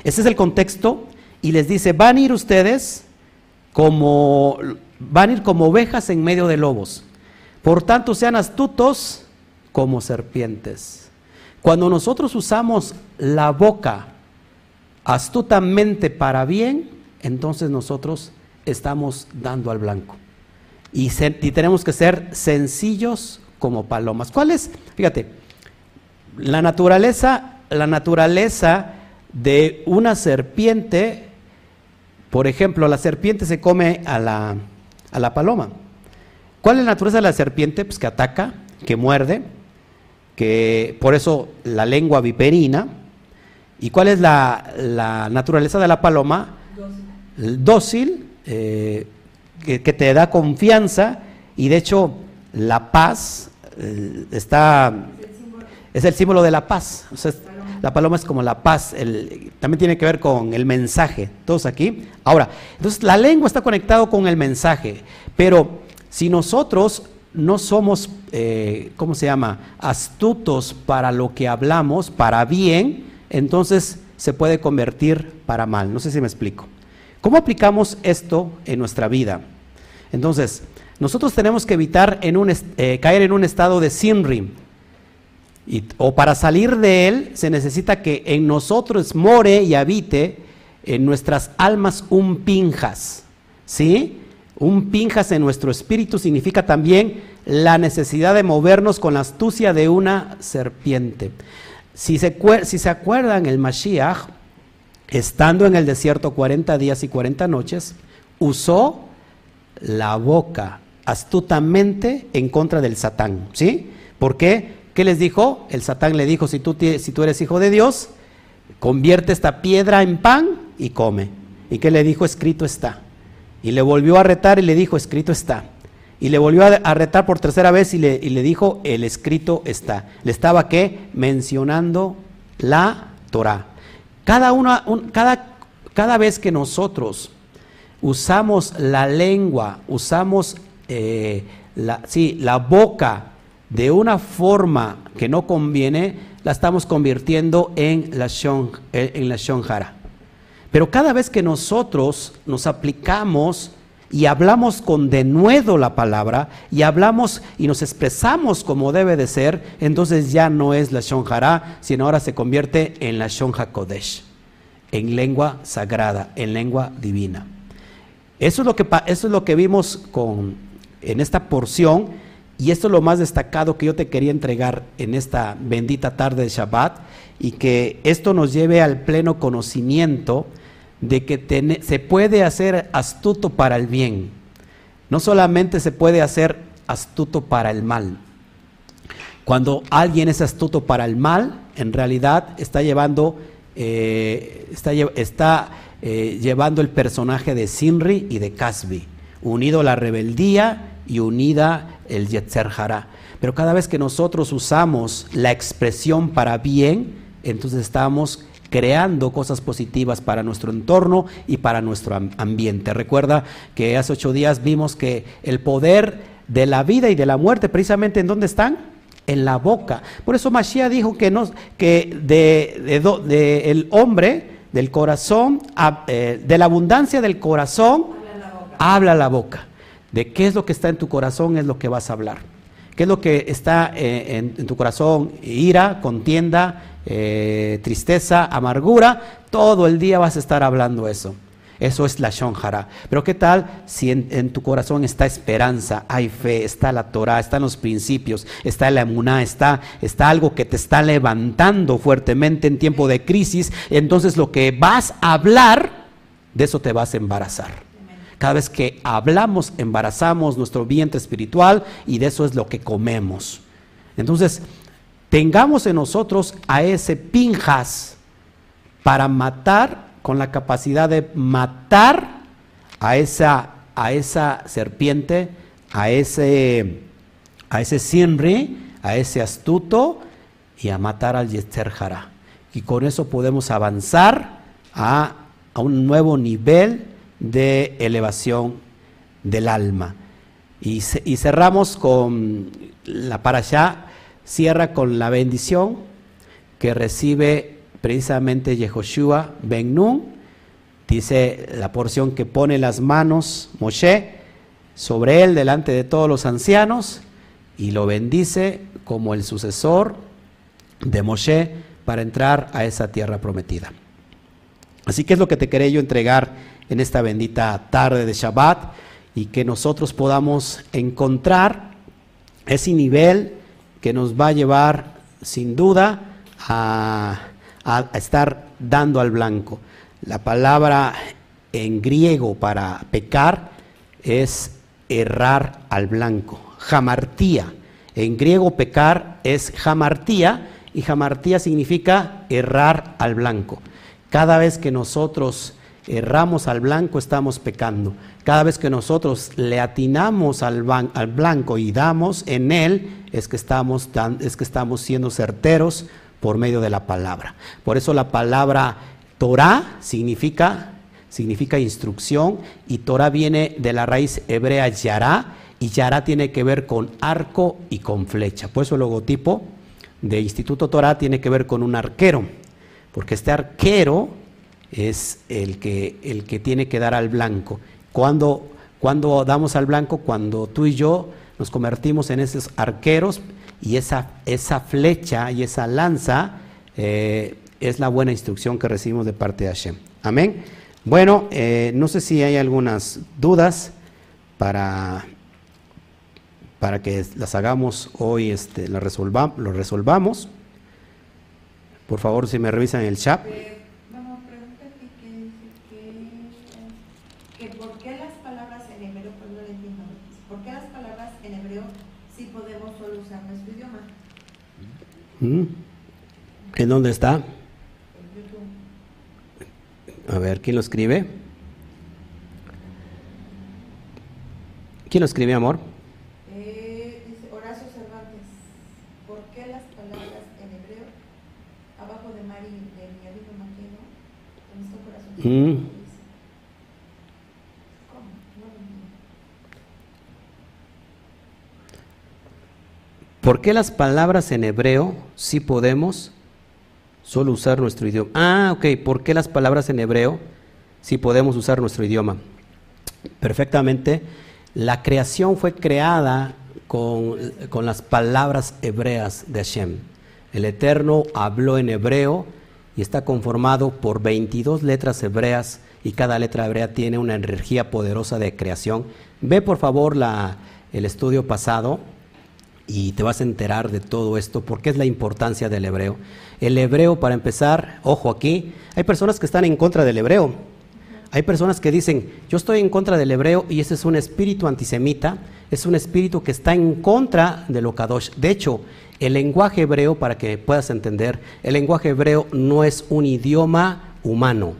[SPEAKER 1] Ese es el contexto y les dice, van a ir ustedes como, van a ir como ovejas en medio de lobos. Por tanto, sean astutos como serpientes. Cuando nosotros usamos la boca astutamente para bien, entonces nosotros estamos dando al blanco. Y, tenemos que ser sencillos como palomas. ¿Cuál es? Fíjate, la naturaleza, la naturaleza de una serpiente, por ejemplo, la serpiente se come a la, a la paloma. ¿Cuál es la naturaleza de la serpiente? Pues que ataca, que muerde, que por eso la lengua viperina, ¿Y cuál es la, naturaleza de la paloma? Dócil, Dócil eh, que, te da confianza y de hecho la paz eh, está es el símbolo de la paz. la paloma es como la paz, también tiene que ver con el mensaje, todos aquí. Ahora, entonces la lengua está conectado con el mensaje, pero si nosotros no somos, eh, ¿cómo se llama?, astutos para lo que hablamos, para bien, entonces se puede convertir para mal. No sé si me explico. ¿Cómo aplicamos esto en nuestra vida? Entonces, nosotros tenemos que evitar eh, caer en un estado de sinrim. o para salir de él se necesita que en nosotros more y habite en nuestras almas un pinjas. ¿Sí? Un pinjas en nuestro espíritu significa también la necesidad de movernos con la astucia de una serpiente. Si se, acuerdan, el Mashiach, estando en el desierto 40 días y 40 noches, usó la boca astutamente en contra del Satán. ¿Sí? ¿Por qué? ¿Qué les dijo? El Satán le dijo, si tú, si tú eres hijo de Dios, convierte esta piedra en pan y come. ¿Y qué le dijo? Escrito está. Y le volvió a retar y le dijo, escrito está. Y le volvió a, retar por tercera vez y le, dijo, el escrito está. Le estaba qué? Mencionando la Torah. Cada, una, cada, cada vez que nosotros usamos la lengua, usamos eh, la, sí, la boca de una forma que no conviene, la estamos convirtiendo en la, shon, en la. Pero cada vez que nosotros nos aplicamos y hablamos con denuedo la palabra y hablamos y nos expresamos como debe de ser, entonces ya no es la shonjara, sino ahora se convierte en la shonja kodesh, en lengua sagrada, en lengua divina. Eso es lo que, eso es lo que vimos con, en esta porción y esto es lo más destacado que yo te quería entregar en esta bendita tarde de Shabbat y que esto nos lleve al pleno conocimiento de que se puede hacer astuto para el bien. No solamente se puede hacer astuto para el mal. Cuando alguien es astuto para el mal, en realidad está llevando, eh, está, eh, llevando el personaje de Sinri y de Casby, unido la rebeldía y unida el Yetzer Pero cada vez que nosotros usamos la expresión para bien, entonces estamos creando cosas positivas para nuestro entorno y para nuestro ambiente. Recuerda que hace ocho días vimos que el poder de la vida y de la muerte, precisamente en dónde están? En la boca. Por eso Mashiach dijo que, no, que de, el hombre, del corazón, eh, de la abundancia del corazón, habla la boca. De qué es lo que está en tu corazón es lo que vas a hablar. ¿Qué es lo que está eh, en, tu corazón? Ira, contienda, eh, tristeza, amargura. Todo el día vas a estar hablando eso. Eso es la shonjara. Pero ¿qué tal si en, tu corazón está esperanza, hay fe, está la Torah, están los principios, está la emuná, está, está algo que te está levantando fuertemente en tiempo de crisis? Entonces lo que vas a hablar, de eso te vas a embarazar. Cada vez que hablamos, embarazamos nuestro vientre espiritual y de eso es lo que comemos. Entonces, tengamos en nosotros a ese pinjas para matar, con la capacidad de matar a esa, a esa serpiente, a ese, a ese sinri, a ese astuto y a matar al Yetzer Y con eso podemos avanzar a, a un nuevo nivel de elevación del alma. Y, cerramos con la parasha, cierra con la bendición que recibe precisamente Yehoshua Ben Nun. Dice la porción que pone las manos Moshe sobre él delante de todos los ancianos y lo bendice como el sucesor de Moshe para entrar a esa tierra prometida. Así que es lo que te quería yo entregar en esta bendita tarde de Shabbat y que nosotros podamos encontrar ese nivel que nos va a llevar sin duda a, estar dando al blanco. La palabra en griego para pecar es errar al blanco, jamartía. En griego pecar es jamartía y jamartía significa errar al blanco. Cada vez que nosotros erramos al blanco, estamos pecando. Cada vez que nosotros le atinamos al, blanco y damos en él, es que, estamos es que estamos siendo certeros por medio de la palabra. Por eso la palabra Torah significa, significa instrucción y Torah viene de la raíz hebrea yará y yará tiene que ver con arco y con flecha. Por eso el logotipo de Instituto Torah tiene que ver con un arquero, porque este arquero es el que, el que tiene que dar al blanco. Cuando, cuando damos al blanco, cuando tú y yo nos convertimos en esos arqueros y esa, esa flecha y esa lanza eh, es la buena instrucción que recibimos de parte de Hashem. Amén. Bueno, eh, no sé si hay algunas dudas para, para que las hagamos hoy, este, las lo resolvamos. Por favor, si me revisan el chat. Mm. ¿En dónde está? En YouTube. A ver, ¿quién lo escribe? ¿Quién lo escribe, amor?
[SPEAKER 2] Eh, dice Horacio Cervantes. ¿Por qué las palabras en hebreo abajo de Mari de mi amigo Maquino? En estos corazones.
[SPEAKER 1] Mm. ¿Por qué las palabras en hebreo sí podemos solo usar nuestro idioma? Ah, ok, ¿por qué las palabras en hebreo sí podemos usar nuestro idioma? Perfectamente, la creación fue creada con, con las palabras hebreas de Hashem. El Eterno habló en hebreo y está conformado por 22 letras hebreas y cada letra hebrea tiene una energía poderosa de creación. Ve por favor el estudio pasado y te vas a enterar de todo esto, porque es la importancia del hebreo. El hebreo, para empezar, ojo aquí, hay personas que están en contra del hebreo. Hay personas que dicen, yo estoy en contra del hebreo y ese es un espíritu antisemita, es un espíritu que está en contra de lo kadosh. De hecho, el lenguaje hebreo, para que puedas entender, el lenguaje hebreo no es un idioma humano.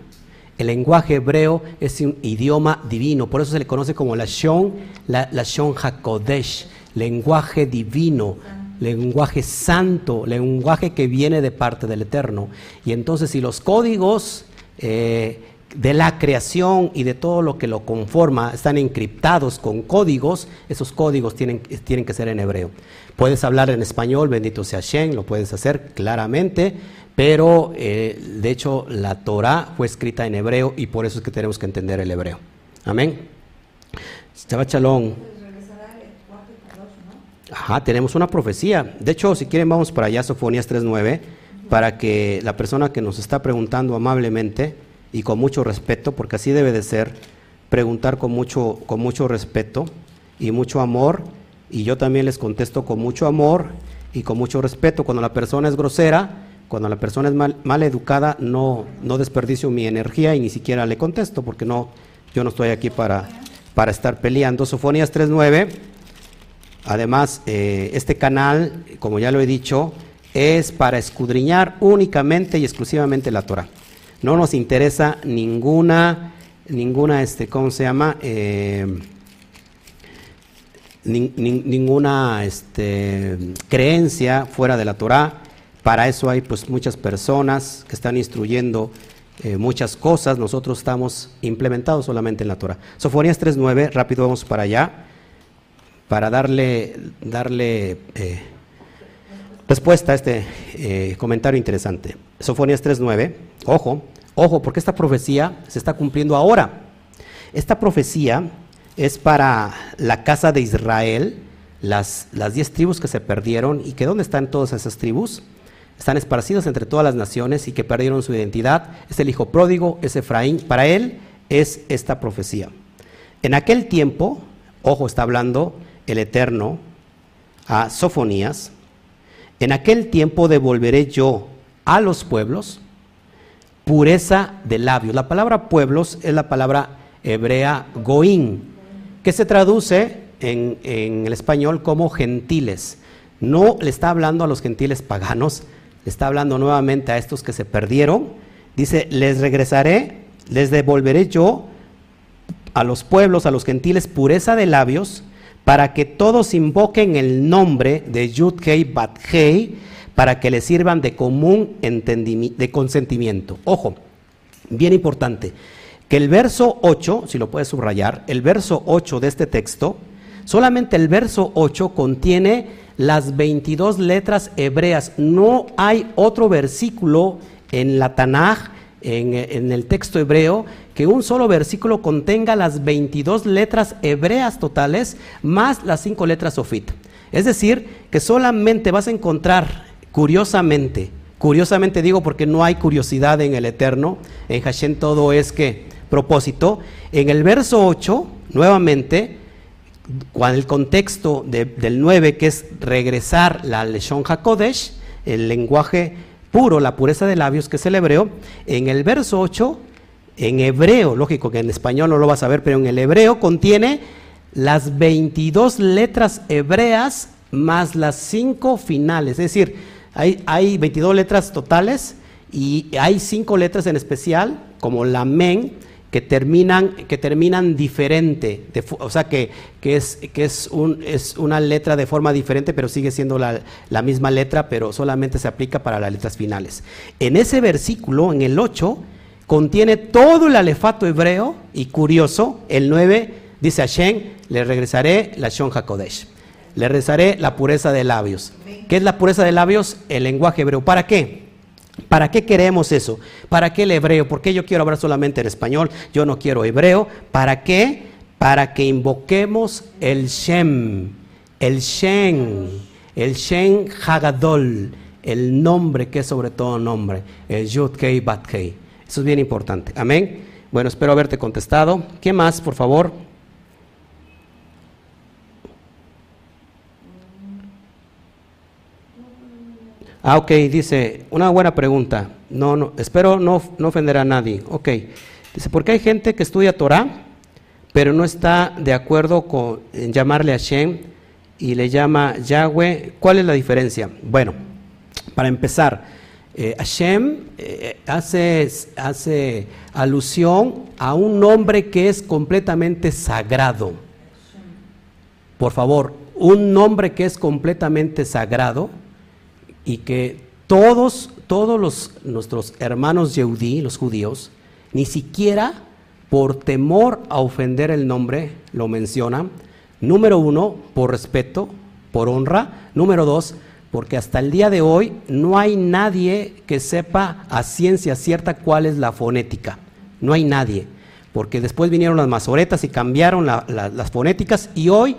[SPEAKER 1] El lenguaje hebreo es un idioma divino, por eso se le conoce como la Shon, la, la Shon HaKodesh lenguaje divino, lenguaje santo, lenguaje que viene de parte del Eterno. Y entonces si los códigos eh, de la creación y de todo lo que lo conforma están encriptados con códigos, esos códigos tienen, tienen que ser en hebreo. Puedes hablar en español, bendito sea Shen, lo puedes hacer claramente, pero eh, de hecho la Torah fue escrita en hebreo y por eso es que tenemos que entender el hebreo. Amén. Shabbat Shalom. Tenemos una profecía. De hecho, si quieren vamos para allá, Sofonías 3.9, para que la persona que nos está preguntando amablemente y con mucho respeto, porque así debe de ser, preguntar con mucho, con mucho respeto y mucho amor, y yo también les contesto con mucho amor y con mucho respeto. Cuando la persona es grosera, cuando la persona es mal, educada, no, no desperdicio mi energía y ni siquiera le contesto, porque no, yo no estoy aquí para, para estar peleando. Sofonías 3.9 Además, eh, este canal, como ya lo he dicho, es para escudriñar únicamente y exclusivamente la Torah. No nos interesa ninguna, ninguna, este, ¿cómo se llama? Eh, ninguna este, creencia fuera de la Torah. Para eso hay pues muchas personas que están instruyendo eh, muchas cosas. Nosotros estamos implementados solamente en la Torah. Sofonías 3.9, rápido vamos para allá para darle, darle eh, respuesta a este eh, comentario interesante. Sofonías 3.9, ojo, ojo, porque esta profecía se está cumpliendo ahora. Esta profecía es para la casa de Israel, las, las diez tribus que se perdieron y que dónde están todas esas tribus. Están esparcidas entre todas las naciones y que perdieron su identidad. Es el hijo pródigo, es Efraín. Para él es esta profecía. En aquel tiempo, ojo, está hablando el Eterno a Sofonías, en aquel tiempo devolveré yo a los pueblos pureza de labios. La palabra pueblos es la palabra hebrea goín, que se traduce en, en, el español como gentiles. No le está hablando a los gentiles paganos, le está hablando nuevamente a estos que se perdieron. Dice, les regresaré, les devolveré yo a los pueblos, a los gentiles, pureza de labios para que todos invoquen el nombre de Yud-Hei Bat-Hei, para que le sirvan de común de consentimiento. Ojo, bien importante, que el verso 8, si lo puedes subrayar, el verso 8 de este texto, solamente el verso 8 contiene las 22 letras hebreas. No hay otro versículo en la Tanaj, en, el texto hebreo, que un solo versículo contenga las 22 letras hebreas totales más las 5 letras sofit. Es decir, que solamente vas a encontrar, curiosamente, curiosamente digo porque no hay curiosidad en el Eterno, en Hashem todo es que propósito, en el verso 8, nuevamente, con el contexto del 9, que es regresar la Leshon HaKodesh, el lenguaje puro, la pureza de labios, que es el hebreo, en el verso 8 en hebreo, lógico que en español no lo vas a ver, pero en el hebreo contiene las 22 letras hebreas más las 5 finales. Es decir, hay, hay 22 letras totales y hay 5 letras en especial, como la men, que terminan, que terminan diferente, o sea que, que, es, que es, un, es, una letra de forma diferente, pero sigue siendo la, la, misma letra, pero solamente se aplica para las letras finales. En ese versículo, en el 8, contiene todo el alefato hebreo y curioso, el 9 dice Hashem, le regresaré la Shon HaKodesh, le regresaré la pureza de labios. ¿Qué es la pureza de labios? El lenguaje hebreo. ¿Para qué? ¿Para qué queremos eso? ¿Para qué el hebreo? ¿Por qué yo quiero hablar solamente en español? Yo no quiero hebreo. ¿Para qué? Para que invoquemos el Shem, el Shen, el Shen Hagadol, el nombre que es sobre todo nombre, el Yud Kei Bat Kei. Eso es bien importante. Amén. Bueno, espero haberte contestado. ¿Qué más, por favor? Ah, ok, dice, una buena pregunta. No, no, espero no, no ofender a nadie. Ok, dice, porque hay gente que estudia Torah, pero no está de acuerdo con llamarle a Hashem y le llama Yahweh. ¿Cuál es la diferencia? Bueno, para empezar, eh, Hashem eh, hace, hace alusión a un nombre que es completamente sagrado. Por favor, un nombre que es completamente sagrado y que todos, todos los, nuestros hermanos Yehudí, los judíos, ni siquiera por temor a ofender el nombre lo mencionan. Número uno, por respeto, por honra. Número dos, porque hasta el día de hoy no hay nadie que sepa a ciencia cierta cuál es la fonética. No hay nadie, porque después vinieron las masoretas y cambiaron las fonéticas y hoy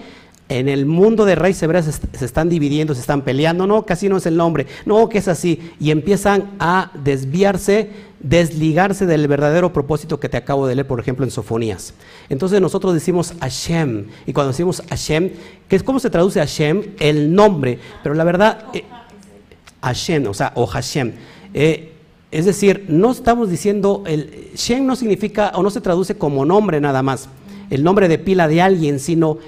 [SPEAKER 1] en el mundo de raíces hebreas se, están dividiendo, se están peleando, no, casi no es el nombre, no, que es así, y empiezan a desviarse, desligarse del verdadero propósito que te acabo de leer, por ejemplo, en Sofonías. Entonces nosotros decimos Hashem, y cuando decimos Hashem, que es cómo se traduce Hashem, el nombre, pero la verdad, eh, Hashem, o sea, o Hashem, eh, es decir, no estamos diciendo, el Shem no significa o no se traduce como nombre nada más, el nombre de pila de alguien, sino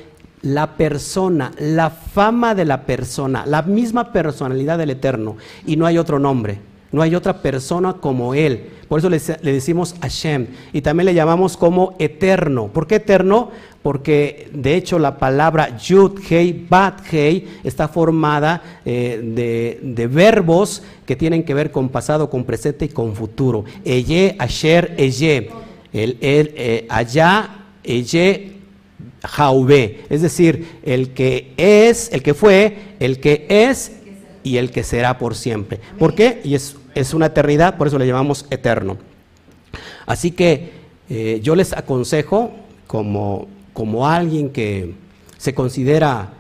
[SPEAKER 1] la persona, la fama de la persona, la misma personalidad del Eterno, y no hay otro nombre, no hay otra persona como Él. Por eso le, decimos Hashem, y también le llamamos como eterno. ¿Por qué eterno? Porque de hecho la palabra Yud, Hei, Bat, Hei está formada eh, de, verbos que tienen que ver con pasado, con presente y con futuro. Eye, Asher, Eye. El, el, eh, allá, Eye, Jauve, es decir, el que es, el que fue, el que es y el que será por siempre. ¿Por qué? Y es, es una eternidad, por eso le llamamos eterno. Así que eh, yo les aconsejo, como, como alguien que se considera,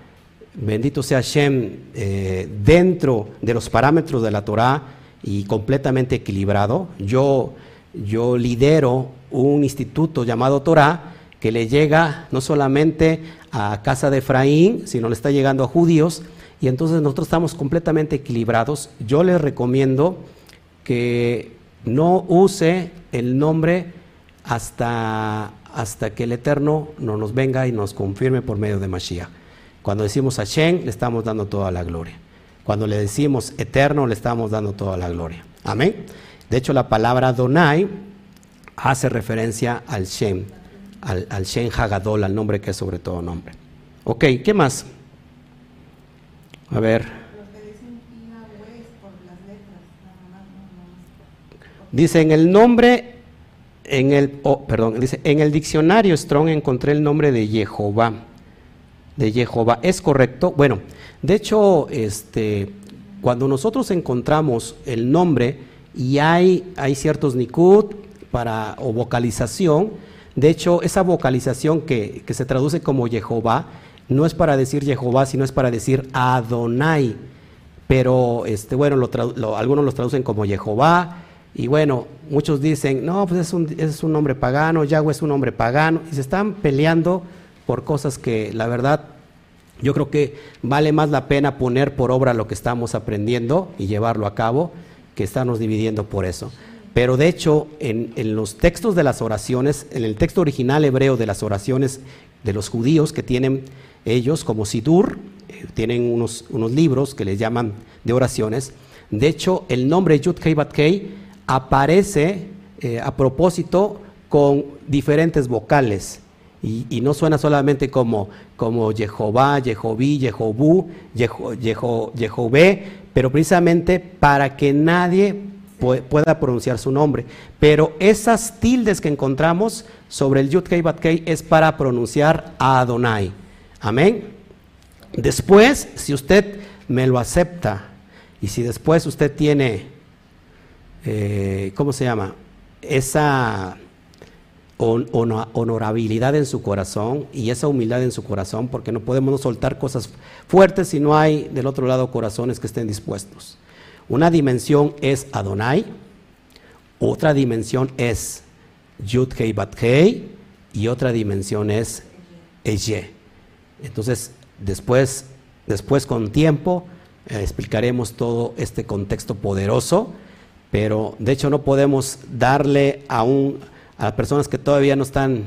[SPEAKER 1] bendito sea Hashem, eh, dentro de los parámetros de la Torah y completamente equilibrado, yo, yo lidero un instituto llamado Torah, que le llega no solamente a casa de Efraín, sino le está llegando a judíos, y entonces nosotros estamos completamente equilibrados. Yo les recomiendo que no use el nombre hasta, hasta que el Eterno no nos venga y nos confirme por medio de Mashiach. Cuando decimos Hashem, le estamos dando toda la gloria. Cuando le decimos Eterno, le estamos dando toda la gloria. Amén. De hecho, la palabra Donai hace referencia al Shem, al, al Shen Hagadol, al nombre que es sobre todo nombre. Ok, ¿qué más? A ver. Dice en el nombre, en el, oh, perdón, dice, en el diccionario Strong encontré el nombre de Jehová. De Jehová. ¿Es correcto? Bueno, de hecho, este, cuando nosotros encontramos el nombre y hay, hay ciertos nikud para, o vocalización, de hecho, esa vocalización que, se traduce como Jehová, no es para decir Jehová, sino es para decir Adonai. Pero este, bueno, algunos los traducen como Jehová. Y bueno, muchos dicen, no, pues es un, es un pagano, Yahweh es un nombre pagano. Y se están peleando por cosas que la verdad yo creo que vale más la pena poner por obra lo que estamos aprendiendo y llevarlo a cabo que estarnos dividiendo por eso. Pero de hecho, en, los textos de las oraciones, en el texto original hebreo de las oraciones de los judíos que tienen ellos como Sidur, eh, tienen unos, unos, libros que les llaman de oraciones. De hecho, el nombre Yud Kei Bat Kei aparece eh, a propósito con diferentes vocales. Y, no suena solamente como, como Jehová, Jehoví, Jehobú, Jeho, pero precisamente para que nadie pueda pronunciar su nombre. Pero esas tildes que encontramos sobre el Yud Kei Bat es para pronunciar a Adonai. Amén. Después, si usted me lo acepta y si después usted tiene, eh, ¿cómo se llama? Esa honorabilidad en su corazón y esa humildad en su corazón, porque no podemos soltar cosas fuertes si no hay del otro lado corazones que estén dispuestos. Una dimensión es Adonai, otra dimensión es Yud Hei Bat Hei y otra dimensión es Eye. Entonces, después, después con tiempo eh, explicaremos todo este contexto poderoso, pero de hecho no podemos darle a, un, a personas que todavía no están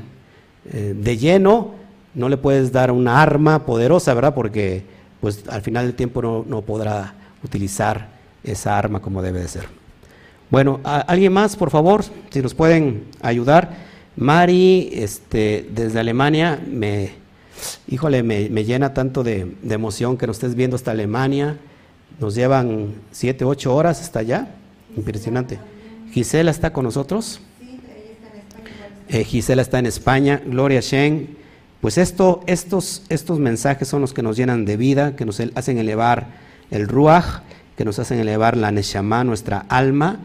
[SPEAKER 1] eh, de lleno, no le puedes dar una arma poderosa, ¿verdad? Porque pues al final del tiempo no, no podrá utilizar esa arma como debe de ser. Bueno, ¿alguien más, por favor? Si nos pueden ayudar. Mari, este, desde Alemania, me, híjole, me, llena tanto de, emoción que nos estés viendo hasta Alemania. Nos llevan siete, ocho horas hasta allá. Impresionante. Gisela está con nosotros. Eh, Gisela está en España. Gloria Shen. Pues esto, estos, estos mensajes son los que nos llenan de vida, que nos hacen elevar el Ruach que nos hacen elevar la Neshama, nuestra alma.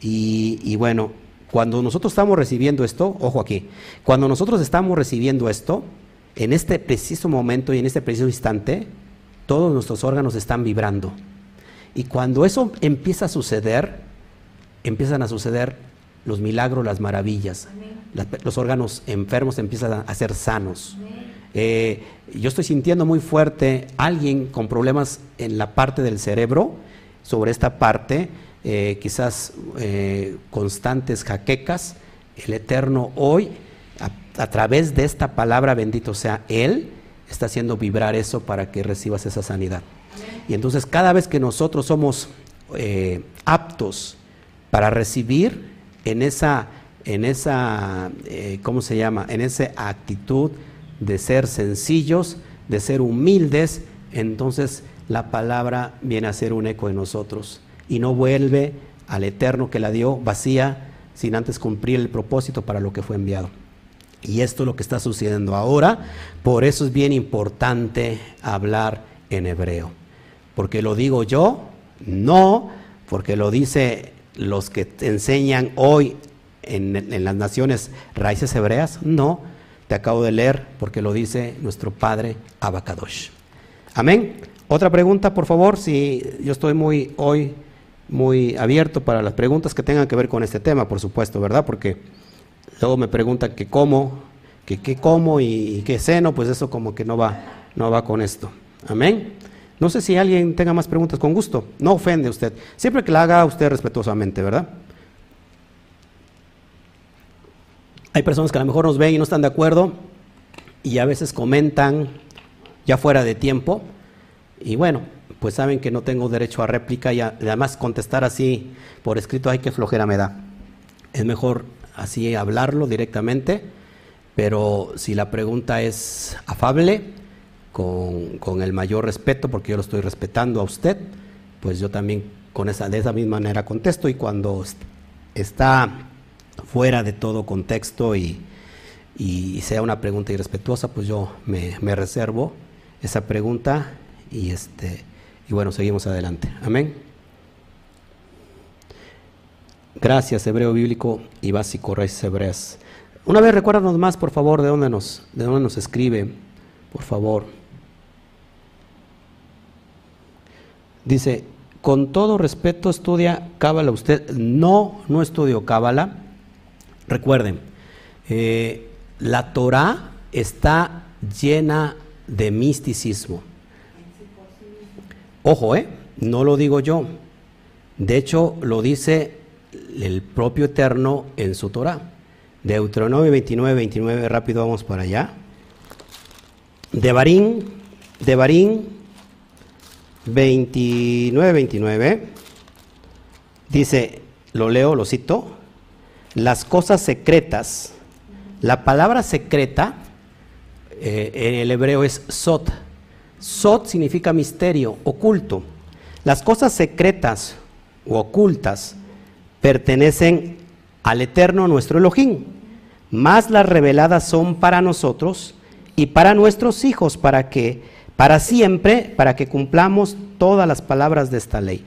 [SPEAKER 1] Y, bueno, cuando nosotros estamos recibiendo esto, ojo aquí, cuando nosotros estamos recibiendo esto, en este preciso momento y en este preciso instante, todos nuestros órganos están vibrando. Y cuando eso empieza a suceder, empiezan a suceder los milagros, las maravillas. los órganos enfermos empiezan a ser sanos. Eh, yo estoy sintiendo muy fuerte alguien con problemas en la parte del cerebro sobre esta parte, eh, quizás eh, constantes jaquecas, el Eterno hoy, a, través de esta palabra, bendito sea Él, está haciendo vibrar eso para que recibas esa sanidad. Y entonces cada vez que nosotros somos eh, aptos para recibir en esa, en esa ¿cómo se llama? En esa actitud de ser sencillos, de ser humildes, entonces la palabra viene a ser un eco en nosotros y no vuelve al eterno que la dio vacía sin antes cumplir el propósito para lo que fue enviado. Y esto es lo que está sucediendo ahora, por eso es bien importante hablar en hebreo. Porque lo digo yo, no, porque lo dice los que enseñan hoy en, en las naciones raíces hebreas, no, te acabo de leer porque lo dice nuestro padre Abacadosh. Amén. Otra pregunta, por favor, si yo estoy muy hoy muy abierto para las preguntas que tengan que ver con este tema, por supuesto, ¿verdad? Porque luego me preguntan que cómo, que qué como y, qué seno, pues eso como que no va, no va con esto. Amén. No sé si alguien tenga más preguntas con gusto. No ofende usted. Siempre que la haga usted respetuosamente, ¿verdad? Hay personas que a lo mejor nos ven y no están de acuerdo y a veces comentan ya fuera de tiempo y bueno, pues saben que no tengo derecho a réplica y además contestar así por escrito, hay que flojera me da. Es mejor así hablarlo directamente, pero si la pregunta es afable, con, el mayor respeto, porque yo lo estoy respetando a usted, pues yo también con esa, de esa misma manera contesto y cuando está fuera de todo contexto y, sea una pregunta irrespetuosa, pues yo me reservo esa pregunta y este y bueno, seguimos adelante. Amén. Gracias, hebreo bíblico y básico, raíces hebreas. Una vez recuérdanos más, por favor, de dónde nos, de dónde nos escribe, por favor. Dice, con todo respeto, estudia Cábala usted. No, no estudio Cábala. Recuerden, eh, la Torah está llena de misticismo. Ojo, ¿eh? No lo digo yo. De hecho, lo dice el propio Eterno en su Torah. Deuteronomio 29, 29, rápido vamos para allá. De Barín, de Barín 29, 29, dice, lo leo, lo cito, las cosas secretas, la palabra secreta eh, en el hebreo es sot, Sot significa misterio, oculto. Las cosas secretas o ocultas pertenecen al eterno nuestro Elohim, más las reveladas son para nosotros y para nuestros hijos, para que, para siempre, para que cumplamos todas las palabras de esta ley.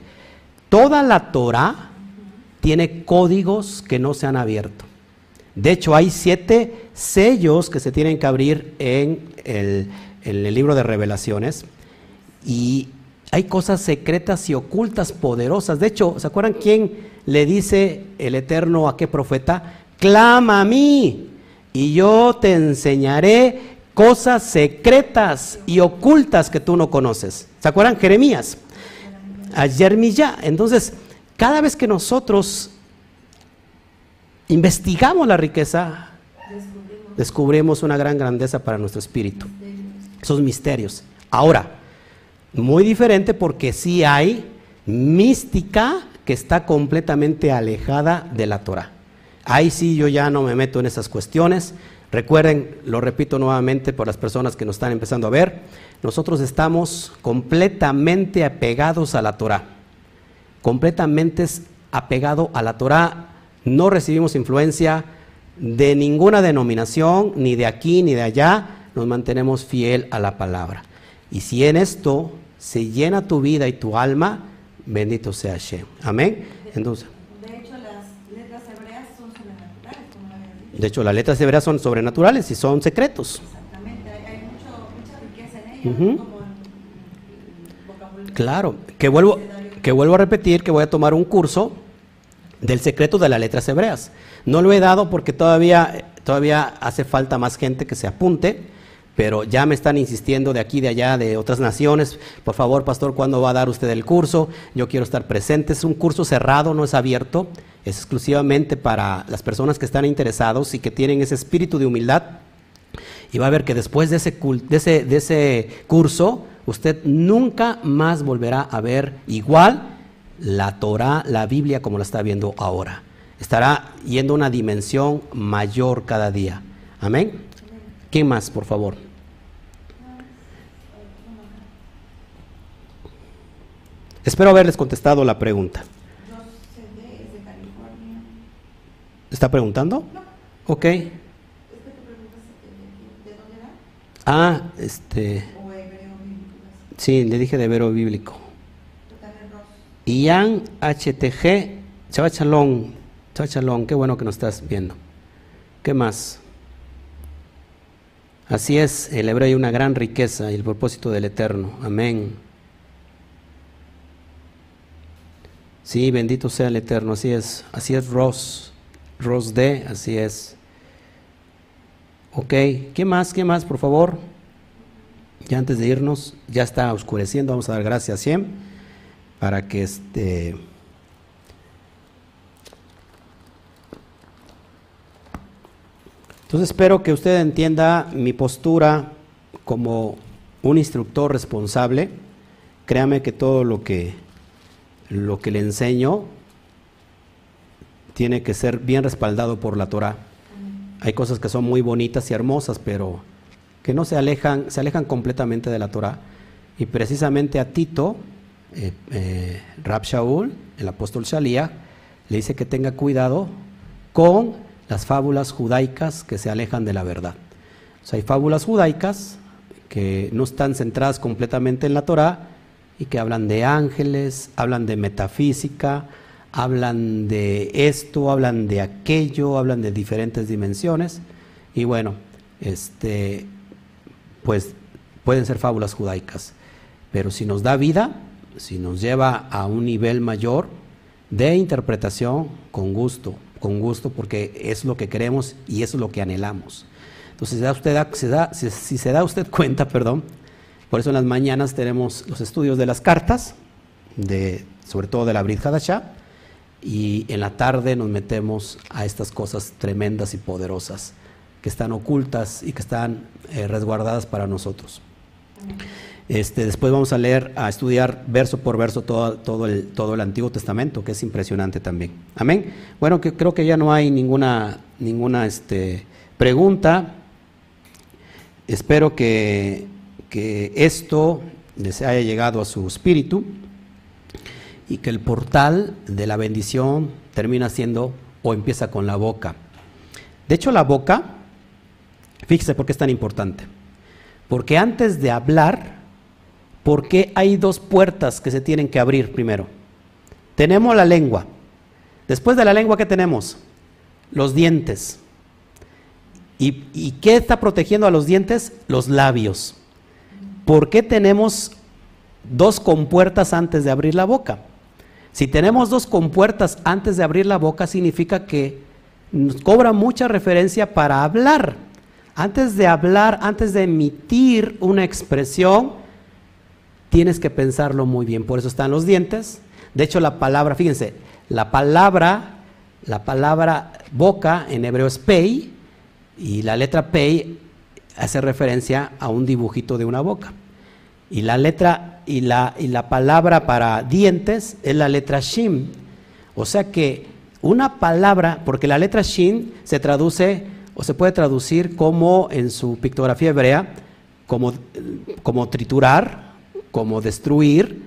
[SPEAKER 1] Toda la Torah tiene códigos que no se han abierto. De hecho, hay siete sellos que se tienen que abrir en el, en el libro de revelaciones y hay cosas secretas y ocultas poderosas. De hecho, ¿se acuerdan quién le dice el Eterno a qué profeta? Clama a mí y yo te enseñaré cosas secretas y ocultas que tú no conoces. ¿Se acuerdan? Jeremías. A. Entonces, cada vez que nosotros investigamos la riqueza, descubrimos una gran grandeza para nuestro espíritu. Esos misterios. Ahora, muy diferente porque sí hay mística que está completamente alejada de la Torah. Ahí sí yo ya no me meto en esas cuestiones. Recuerden, lo repito nuevamente por las personas que nos están empezando a ver, nosotros estamos completamente apegados a la Torah. Completamente apegado a la Torah. No recibimos influencia de ninguna denominación, ni de aquí ni de allá. Nos mantenemos fiel a la palabra. Y si en esto se llena tu vida y tu alma, bendito sea Hashem. Amén. Entonces.
[SPEAKER 2] De hecho, las letras hebreas son sobrenaturales, como lo habías dicho.
[SPEAKER 1] De hecho, las letras hebreas son sobrenaturales y son secretos.
[SPEAKER 2] Exactamente, hay, hay mucho, mucha riqueza en ellas, como vocabulario.
[SPEAKER 1] Claro, que vuelvo, que vuelvo a repetir que voy a tomar un curso del secreto de las letras hebreas. No lo he dado porque todavía, todavía hace falta más gente que se apunte, pero ya me están insistiendo de aquí, de allá, de otras naciones. Por favor, pastor, ¿cuándo va a dar usted el curso? Yo quiero estar presente. Es un curso cerrado, no es abierto. Es exclusivamente para las personas que están interesados y que tienen ese espíritu de humildad y va a ver que después de ese, de ese curso, usted nunca más volverá a ver igual la Torah, la Biblia como la está viendo ahora. Estará yendo a una dimensión mayor cada día. Amén. ¿Qué más, por favor? Espero haberles contestado la pregunta. ¿Está preguntando? Ok.
[SPEAKER 2] Es que tú preguntas de, de, de dónde era
[SPEAKER 1] Ah, este,
[SPEAKER 2] o hebreo bíblico.
[SPEAKER 1] sí, le dije de vero bíblico. Ian HTG, Chava Chalón, Chava Chalón, qué bueno que nos estás viendo. ¿Qué más? Así es, el hebreo hay una gran riqueza y el propósito del Eterno. Amén. Sí, bendito sea el Eterno, así es. Así es Ross, Ross D, así es. Ok, ¿qué más? ¿Qué más, por favor? Ya antes de irnos, ya está oscureciendo, vamos a dar gracias siempre para que este entonces espero que usted entienda mi postura como un instructor responsable créame que todo lo que lo que le enseño tiene que ser bien respaldado por la Torah hay cosas que son muy bonitas y hermosas pero que no se alejan se alejan completamente de la Torah y precisamente a Tito eh, eh, Rab Shaul, el apóstol Shalía, le dice que tenga cuidado con las fábulas judaicas que se alejan de la verdad. O sea, hay fábulas judaicas que no están centradas completamente en la Torah y que hablan de ángeles, hablan de metafísica, hablan de esto, hablan de aquello, hablan de diferentes dimensiones y bueno, este, pues pueden ser fábulas judaicas, pero si nos da vida, si nos lleva a un nivel mayor de interpretación, con gusto, con gusto, porque es lo que queremos y es lo que anhelamos. Entonces, si, si se da usted cuenta, perdón, por eso en las mañanas tenemos los estudios de las cartas, sobre todo de la Brit Hadashah, y en la tarde nos metemos a estas cosas tremendas y poderosas que están ocultas y que están eh, resguardadas para nosotros. Este, después vamos a leer, a estudiar verso por verso todo, todo, el, todo el Antiguo Testamento, que es impresionante también. Amén. Bueno, creo que ya no hay ninguna, ninguna este, pregunta. Espero que, que esto les haya llegado a su espíritu y que el portal de la bendición termina siendo o empieza con la boca. De hecho, la boca, fíjese por qué es tan importante. Porque antes de hablar, ¿por qué hay dos puertas que se tienen que abrir primero? Tenemos la lengua. Después de la lengua, ¿qué tenemos? Los dientes. ¿Y, ¿Y, qué está protegiendo a los dientes? Los labios. ¿Por qué tenemos dos compuertas antes de abrir la boca? Si tenemos dos compuertas antes de abrir la boca, significa que nos cobra mucha referencia para hablar. Antes de hablar, antes de emitir una expresión, tienes que pensarlo muy bien. Por eso están los dientes. De hecho, la palabra, fíjense, la palabra, la palabra boca en hebreo es pei y la letra pei hace referencia a un dibujito de una boca. Y la letra y la, y la palabra para dientes es la letra Shim. O sea que una palabra, porque la letra Shin se traduce o se puede traducir como en su pictografía hebrea, como, como triturar, como destruir,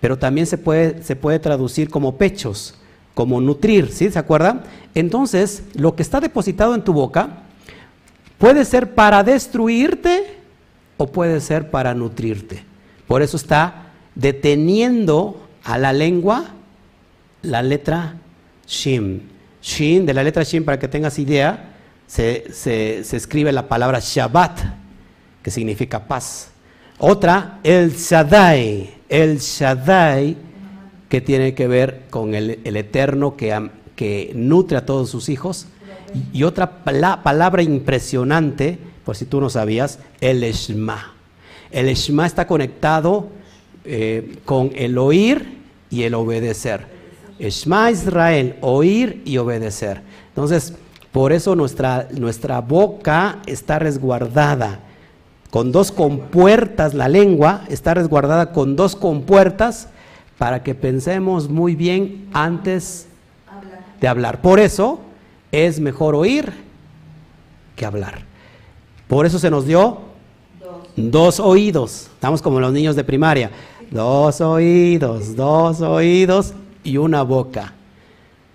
[SPEAKER 1] pero también se puede, se puede traducir como pechos, como nutrir, ¿sí? ¿Se acuerdan? Entonces, lo que está depositado en tu boca puede ser para destruirte o puede ser para nutrirte. Por eso está deteniendo a la lengua la letra Shin. Shin, de la letra Shin, para que tengas idea, se, se, escribe la palabra Shabbat, que significa paz. Otra, el Shaddai, el Shaddai, que tiene que ver con el, el Eterno que, que, nutre a todos sus hijos. Y otra palabra impresionante, por si tú no sabías, el Shema. El Shema está conectado eh, con el oír y el obedecer. Shema Israel, oír y obedecer. Entonces, por eso nuestra, nuestra boca está resguardada con dos compuertas, la lengua está resguardada con dos compuertas para que pensemos muy bien antes de hablar. Por eso es mejor oír que hablar. Por eso se nos dio dos oídos. Estamos como los niños de primaria. Dos oídos, dos oídos y una boca.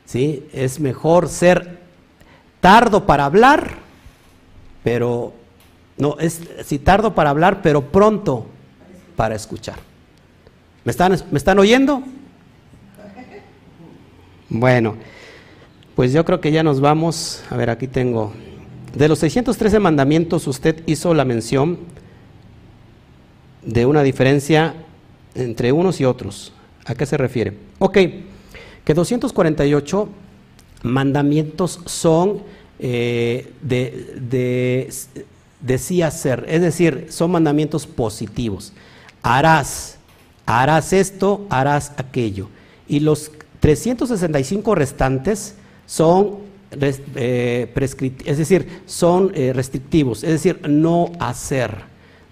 [SPEAKER 1] ¿Sí? Es mejor ser tardo para hablar, pero no, es si tardo para hablar, pero pronto para escuchar. ¿Me están, ¿Me están oyendo? Bueno, pues yo creo que ya nos vamos. A ver, aquí tengo. De los 613 mandamientos, usted hizo la mención de una diferencia entre unos y otros. ¿A qué se refiere? Ok, que 248 mandamientos son eh, de, de, sí hacer, es decir, son mandamientos positivos. Harás, harás esto, harás aquello. Y los 365 restantes son eh, es decir, son eh, restrictivos, es decir, no hacer,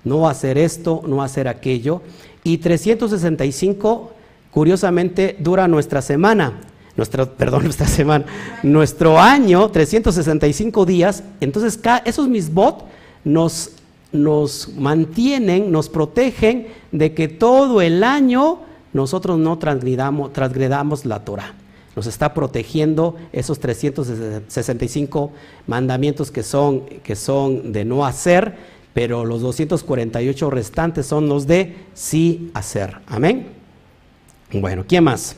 [SPEAKER 1] no hacer esto, no hacer aquello. Y 365 curiosamente dura nuestra semana, nuestro, (laughs) perdón, nuestra semana, nuestro año, 365 días, entonces esos misbot nos, nos mantienen, nos protegen de que todo el año nosotros no transgredamos, transgredamos la Torah. Nos está protegiendo esos 365 mandamientos que son, que son de no hacer, pero los 248 restantes son los de sí hacer. Amén. Bueno, ¿quién más?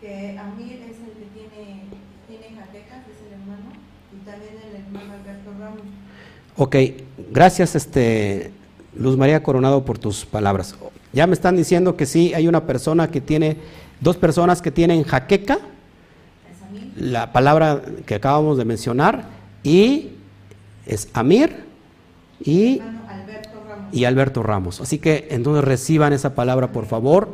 [SPEAKER 2] Que Amir es el que tiene, tiene jaquecas, es el hermano, y también el hermano Alberto Ramos.
[SPEAKER 1] Ok, gracias este, Luz María Coronado por tus palabras. Ya me están diciendo que sí, hay una persona que tiene, dos personas que tienen jaqueca, la palabra que acabamos de mencionar, y es Amir y y Alberto Ramos. Así que entonces reciban esa palabra, por favor,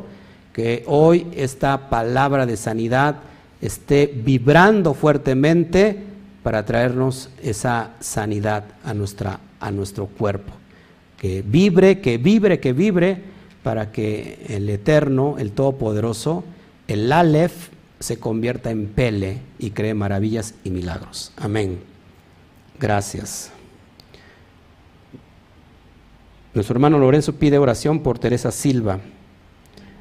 [SPEAKER 1] que hoy esta palabra de sanidad esté vibrando fuertemente para traernos esa sanidad a, nuestra, a nuestro cuerpo. Que vibre, que vibre, que vibre, para que el Eterno, el Todopoderoso, el Aleph, se convierta en Pele y cree maravillas y milagros. Amén. Gracias. Nuestro hermano Lorenzo pide oración por Teresa Silva.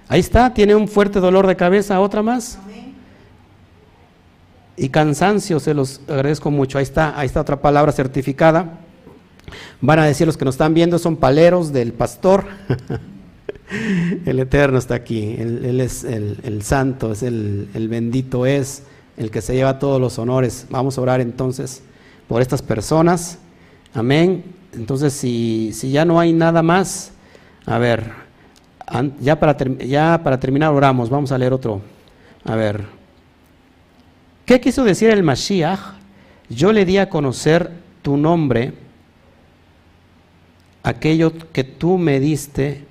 [SPEAKER 1] Ahí está, tiene un fuerte dolor de cabeza, otra más. Y cansancio, se los agradezco mucho. Ahí está, ahí está otra palabra certificada. Van a decir los que nos están viendo, son paleros del pastor. (laughs) el Eterno está aquí, él, es el, santo, es el, bendito es, el que se lleva todos los honores. Vamos a orar entonces por estas personas. Amén. Entonces, si, si ya no hay nada más, a ver, ya para, ya para terminar oramos, vamos a leer otro. A ver, ¿qué quiso decir el Mashiach? Yo le di a conocer tu nombre, aquello que tú me diste,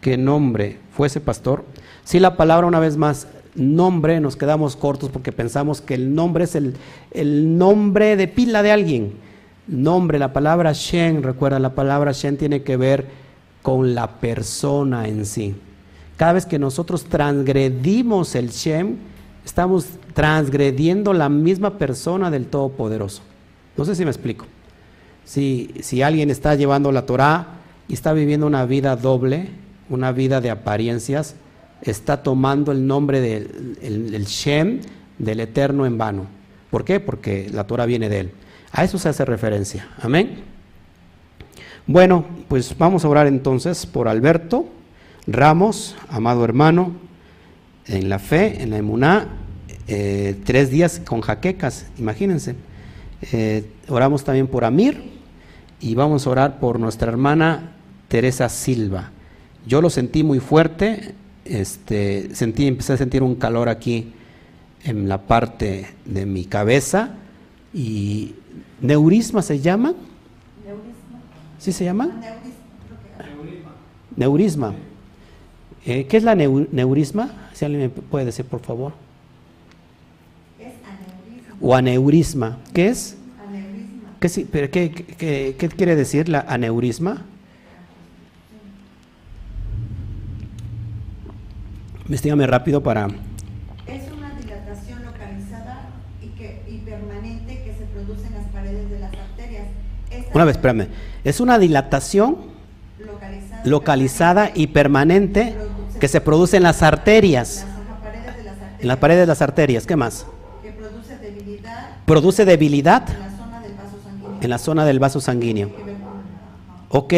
[SPEAKER 1] que nombre fuese pastor. Si la palabra una vez más, nombre, nos quedamos cortos porque pensamos que el nombre es el, el nombre de pila de alguien. Nombre, la palabra Shen, recuerda, la palabra Shen tiene que ver con la persona en sí. Cada vez que nosotros transgredimos el Shem, estamos transgrediendo la misma persona del Todopoderoso. No sé si me explico. Si, si alguien está llevando la Torah y está viviendo una vida doble, una vida de apariencias, está tomando el nombre del el, Shem del Eterno en vano. ¿Por qué? Porque la Torah viene de él. A eso se hace referencia. Amén. Bueno, pues vamos a orar entonces por Alberto Ramos, amado hermano, en la fe, en la emuná, eh, tres días con jaquecas, imagínense. Eh, oramos también por Amir y vamos a orar por nuestra hermana Teresa Silva. Yo lo sentí muy fuerte, este, sentí, empecé a sentir un calor aquí en la parte de mi cabeza y neurisma se llama,
[SPEAKER 2] Neurisma.
[SPEAKER 1] ¿sí se llama?
[SPEAKER 2] Neurisma, creo que-
[SPEAKER 1] Neurisma. Eh, ¿Qué es la neu- neurisma? Si alguien me puede decir, por favor.
[SPEAKER 2] Es aneurisma.
[SPEAKER 1] O aneurisma. ¿Qué es?
[SPEAKER 2] Aneurisma.
[SPEAKER 1] ¿Qué, si- pero qué, qué- qué quiere decir la aneurisma? Investígame rápido para...
[SPEAKER 2] Es una dilatación localizada y, que, y permanente que se produce en las paredes de las arterias. Esta
[SPEAKER 1] Una vez, espérame. Es una dilatación
[SPEAKER 2] localizada,
[SPEAKER 1] localizada y permanente que se produce en las arterias.
[SPEAKER 2] Las ajá, paredes de las arterias.
[SPEAKER 1] En las paredes de las arterias. ¿Qué más?
[SPEAKER 2] Que produce debilidad
[SPEAKER 1] Produce debilidad
[SPEAKER 2] en la zona del vaso sanguíneo.
[SPEAKER 1] en la zona del vaso sanguíneo. Ok,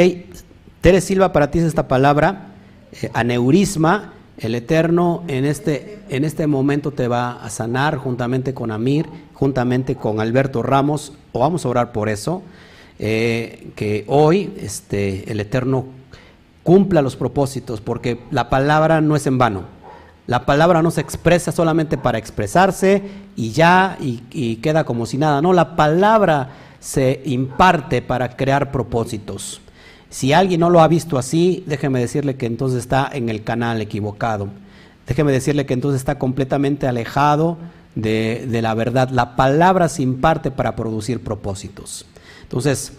[SPEAKER 1] Tere Silva, para ti es esta palabra, eh, aneurisma, el Eterno en este, en este momento te va a sanar juntamente con Amir, juntamente con Alberto Ramos, o vamos a orar por eso, eh, que hoy este, el Eterno cumpla los propósitos, porque la palabra no es en vano. La palabra no se expresa solamente para expresarse y ya, y, y queda como si nada. No, la palabra se imparte para crear propósitos. Si alguien no lo ha visto así, déjeme decirle que entonces está en el canal equivocado. Déjeme decirle que entonces está completamente alejado de, de la verdad. La palabra se imparte para producir propósitos. Entonces,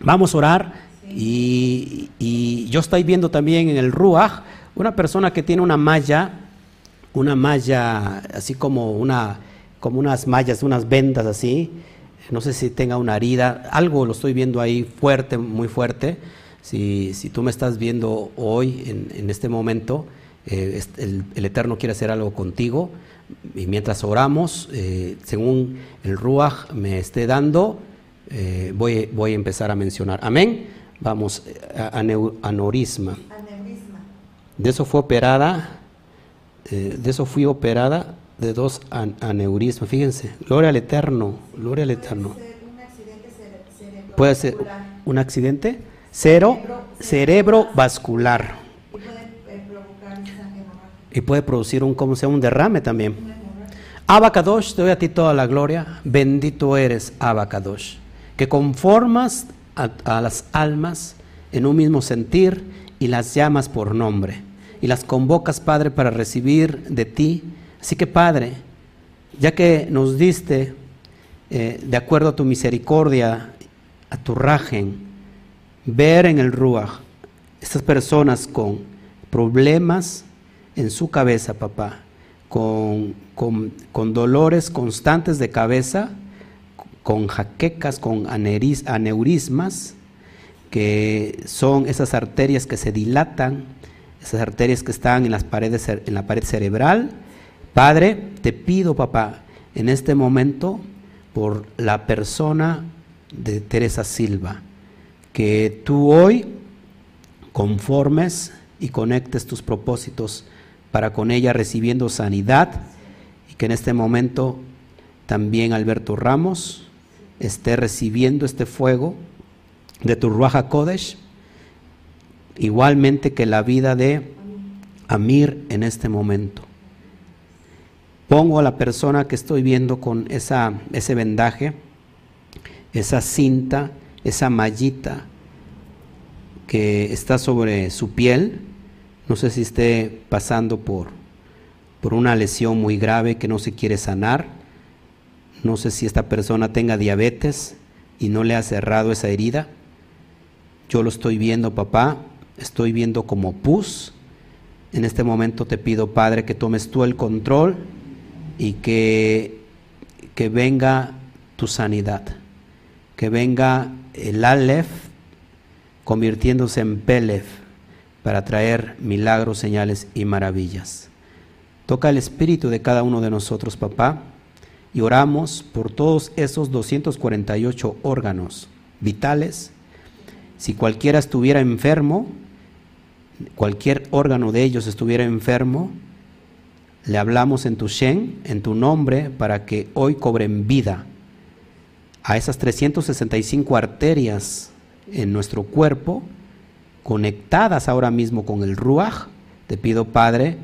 [SPEAKER 1] vamos a orar y, y yo estoy viendo también en el Ruach una persona que tiene una malla, una malla así como una como unas mallas, unas vendas así, no sé si tenga una herida, algo lo estoy viendo ahí fuerte, muy fuerte. Si, si tú me estás viendo hoy, en, en este momento, eh, el, el Eterno quiere hacer algo contigo. Y mientras oramos, eh, según el Ruach me esté dando, eh, voy, voy a empezar a mencionar. Amén. Vamos, a, aneu- aneurisma.
[SPEAKER 2] Aneurisma.
[SPEAKER 1] De eso fue operada, de eso fui operada de dos an- aneurismas. Fíjense, gloria al Eterno, gloria al Eterno.
[SPEAKER 2] Puede ser un accidente
[SPEAKER 1] cero cerebrovascular
[SPEAKER 2] y puede eh,
[SPEAKER 1] producir un, como sea, un derrame también. Abacadosh, te doy a ti toda la gloria. Bendito eres, Abacadosh, que conformas a, a las almas en un mismo sentir y las llamas por nombre. Y las convocas, Padre, para recibir de ti. Así que, Padre, ya que nos diste, eh, de acuerdo a tu misericordia, a tu rajen, ver en el Ruach estas personas con problemas en su cabeza, papá, con, con- con dolores constantes de cabeza, con jaquecas, con aneurismas, que son esas arterias que se dilatan esas arterias que están en, las paredes, en la pared cerebral. Padre, te pido, papá, en este momento, por la persona de Teresa Silva, que tú hoy conformes y conectes tus propósitos para con ella recibiendo sanidad y que en este momento también Alberto Ramos esté recibiendo este fuego de tu Ruaja Kodesh, igualmente que la vida de Amir en este momento. Pongo a la persona que estoy viendo con esa, ese vendaje, esa cinta, esa mallita que está sobre su piel, no sé si esté pasando por, por una lesión muy grave que no se quiere sanar, no sé si esta persona tenga diabetes y no le ha cerrado esa herida, yo lo estoy viendo, papá, estoy viendo como pus. En este momento te pido, Padre, que tomes tú el control y que, que venga tu sanidad, que venga el Aleph convirtiéndose en Pelef para traer milagros, señales y maravillas. Toca el espíritu de cada uno de nosotros, papá, y oramos por todos esos 248 órganos vitales si cualquiera estuviera enfermo, cualquier órgano de ellos estuviera enfermo, le hablamos en tu Shen, en tu nombre, para que hoy cobren vida a esas 365 arterias en nuestro cuerpo, conectadas ahora mismo con el Ruach. Te pido, Padre,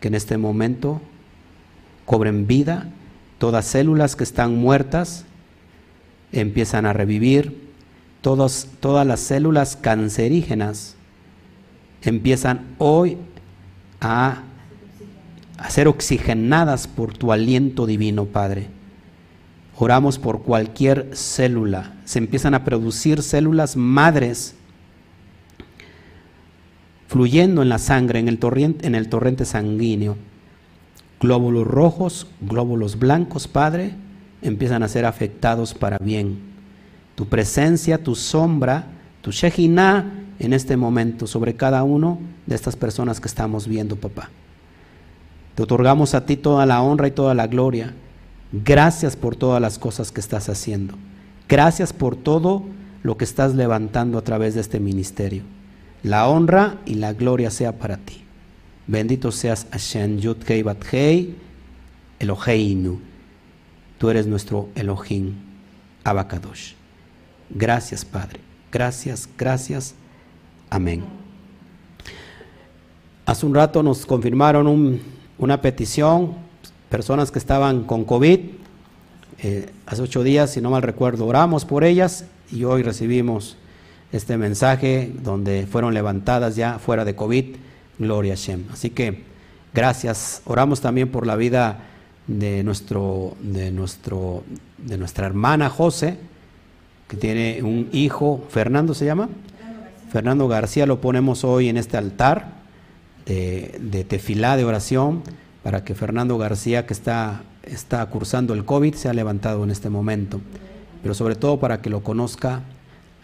[SPEAKER 1] que en este momento cobren vida, todas células que están muertas empiezan a revivir, todas las células cancerígenas empiezan hoy a, a ser oxigenadas por tu aliento divino, Padre. Oramos por cualquier célula. Se empiezan a producir células madres fluyendo en la sangre, en el torrente, en el torrente sanguíneo. Glóbulos rojos, glóbulos blancos, Padre, empiezan a ser afectados para bien tu presencia, tu sombra, tu Shekinah en este momento sobre cada uno de estas personas que estamos viendo, papá. Te otorgamos a ti toda la honra y toda la gloria. Gracias por todas las cosas que estás haciendo. Gracias por todo lo que estás levantando a través de este ministerio. La honra y la gloria sea para ti. Bendito seas Hashem Yud Kei Bat Eloheinu. Tú eres nuestro Elohim, Abacadosh. Gracias, Padre. Gracias, gracias. Amén. Hace un rato nos confirmaron una petición, personas que estaban con COVID. Eh, hace ocho días, si no mal recuerdo, oramos por ellas y hoy recibimos este mensaje donde fueron levantadas ya fuera de COVID. Gloria a Shem. Así que gracias. Oramos también por la vida de nuestro, de nuestro, de nuestra hermana José que tiene un hijo, Fernando se llama. Fernando García lo ponemos hoy en este altar de, tefilá, de oración, para que Fernando García, que está, está cursando el COVID, sea levantado en este momento. Pero sobre todo para que lo conozca,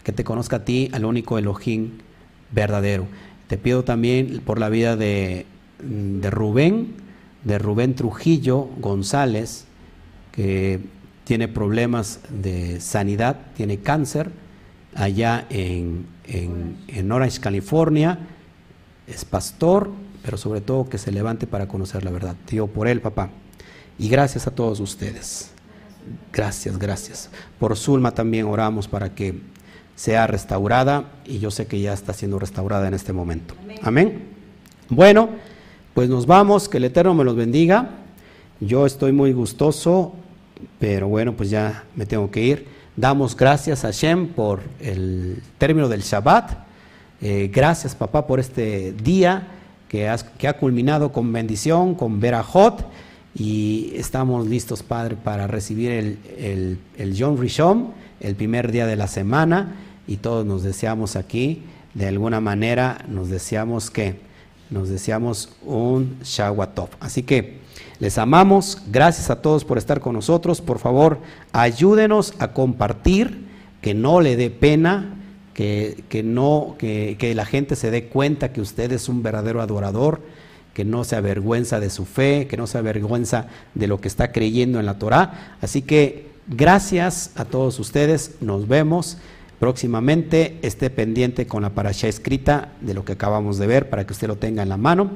[SPEAKER 1] que te conozca a ti, al único Elohim verdadero. Te pido también por la vida de, de Rubén, de Rubén Trujillo González, que tiene problemas de sanidad, tiene cáncer allá en, en, Orange, California, es pastor, pero sobre todo que se levante para conocer la verdad. Tío, por él, papá. Y gracias a todos ustedes. Gracias, gracias. Por Zulma también oramos para que sea restaurada y yo sé que ya está siendo restaurada en este momento. Amén. Bueno, pues nos vamos, que el Eterno me los bendiga. Yo estoy muy gustoso pero bueno, pues ya me tengo que ir. Damos gracias a Shem por el término del Shabbat. Eh, gracias, papá, por este día que, que, ha culminado con bendición, con Berajot. Y estamos listos, Padre, para recibir el, el, el Yom Rishon, el primer día de la semana. Y todos nos deseamos aquí, de alguna manera, nos deseamos que, nos deseamos un Shawatov. Así que les amamos, gracias a todos por estar con nosotros. Por favor, ayúdenos a compartir, que no le dé pena, que, que no, que, que la gente se dé cuenta que usted es un verdadero adorador, que no se avergüenza de su fe, que no se avergüenza de lo que está creyendo en la Torah. Así que gracias a todos ustedes, nos vemos próximamente, esté pendiente con la parasha escrita de lo que acabamos de ver para que usted lo tenga en la mano.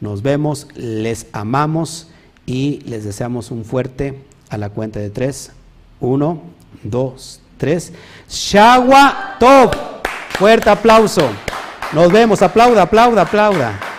[SPEAKER 1] Nos vemos, les amamos y les deseamos un fuerte a la cuenta de tres. Uno, dos, tres. Shagua Top. Fuerte aplauso. Nos vemos. Aplauda, aplauda, aplauda.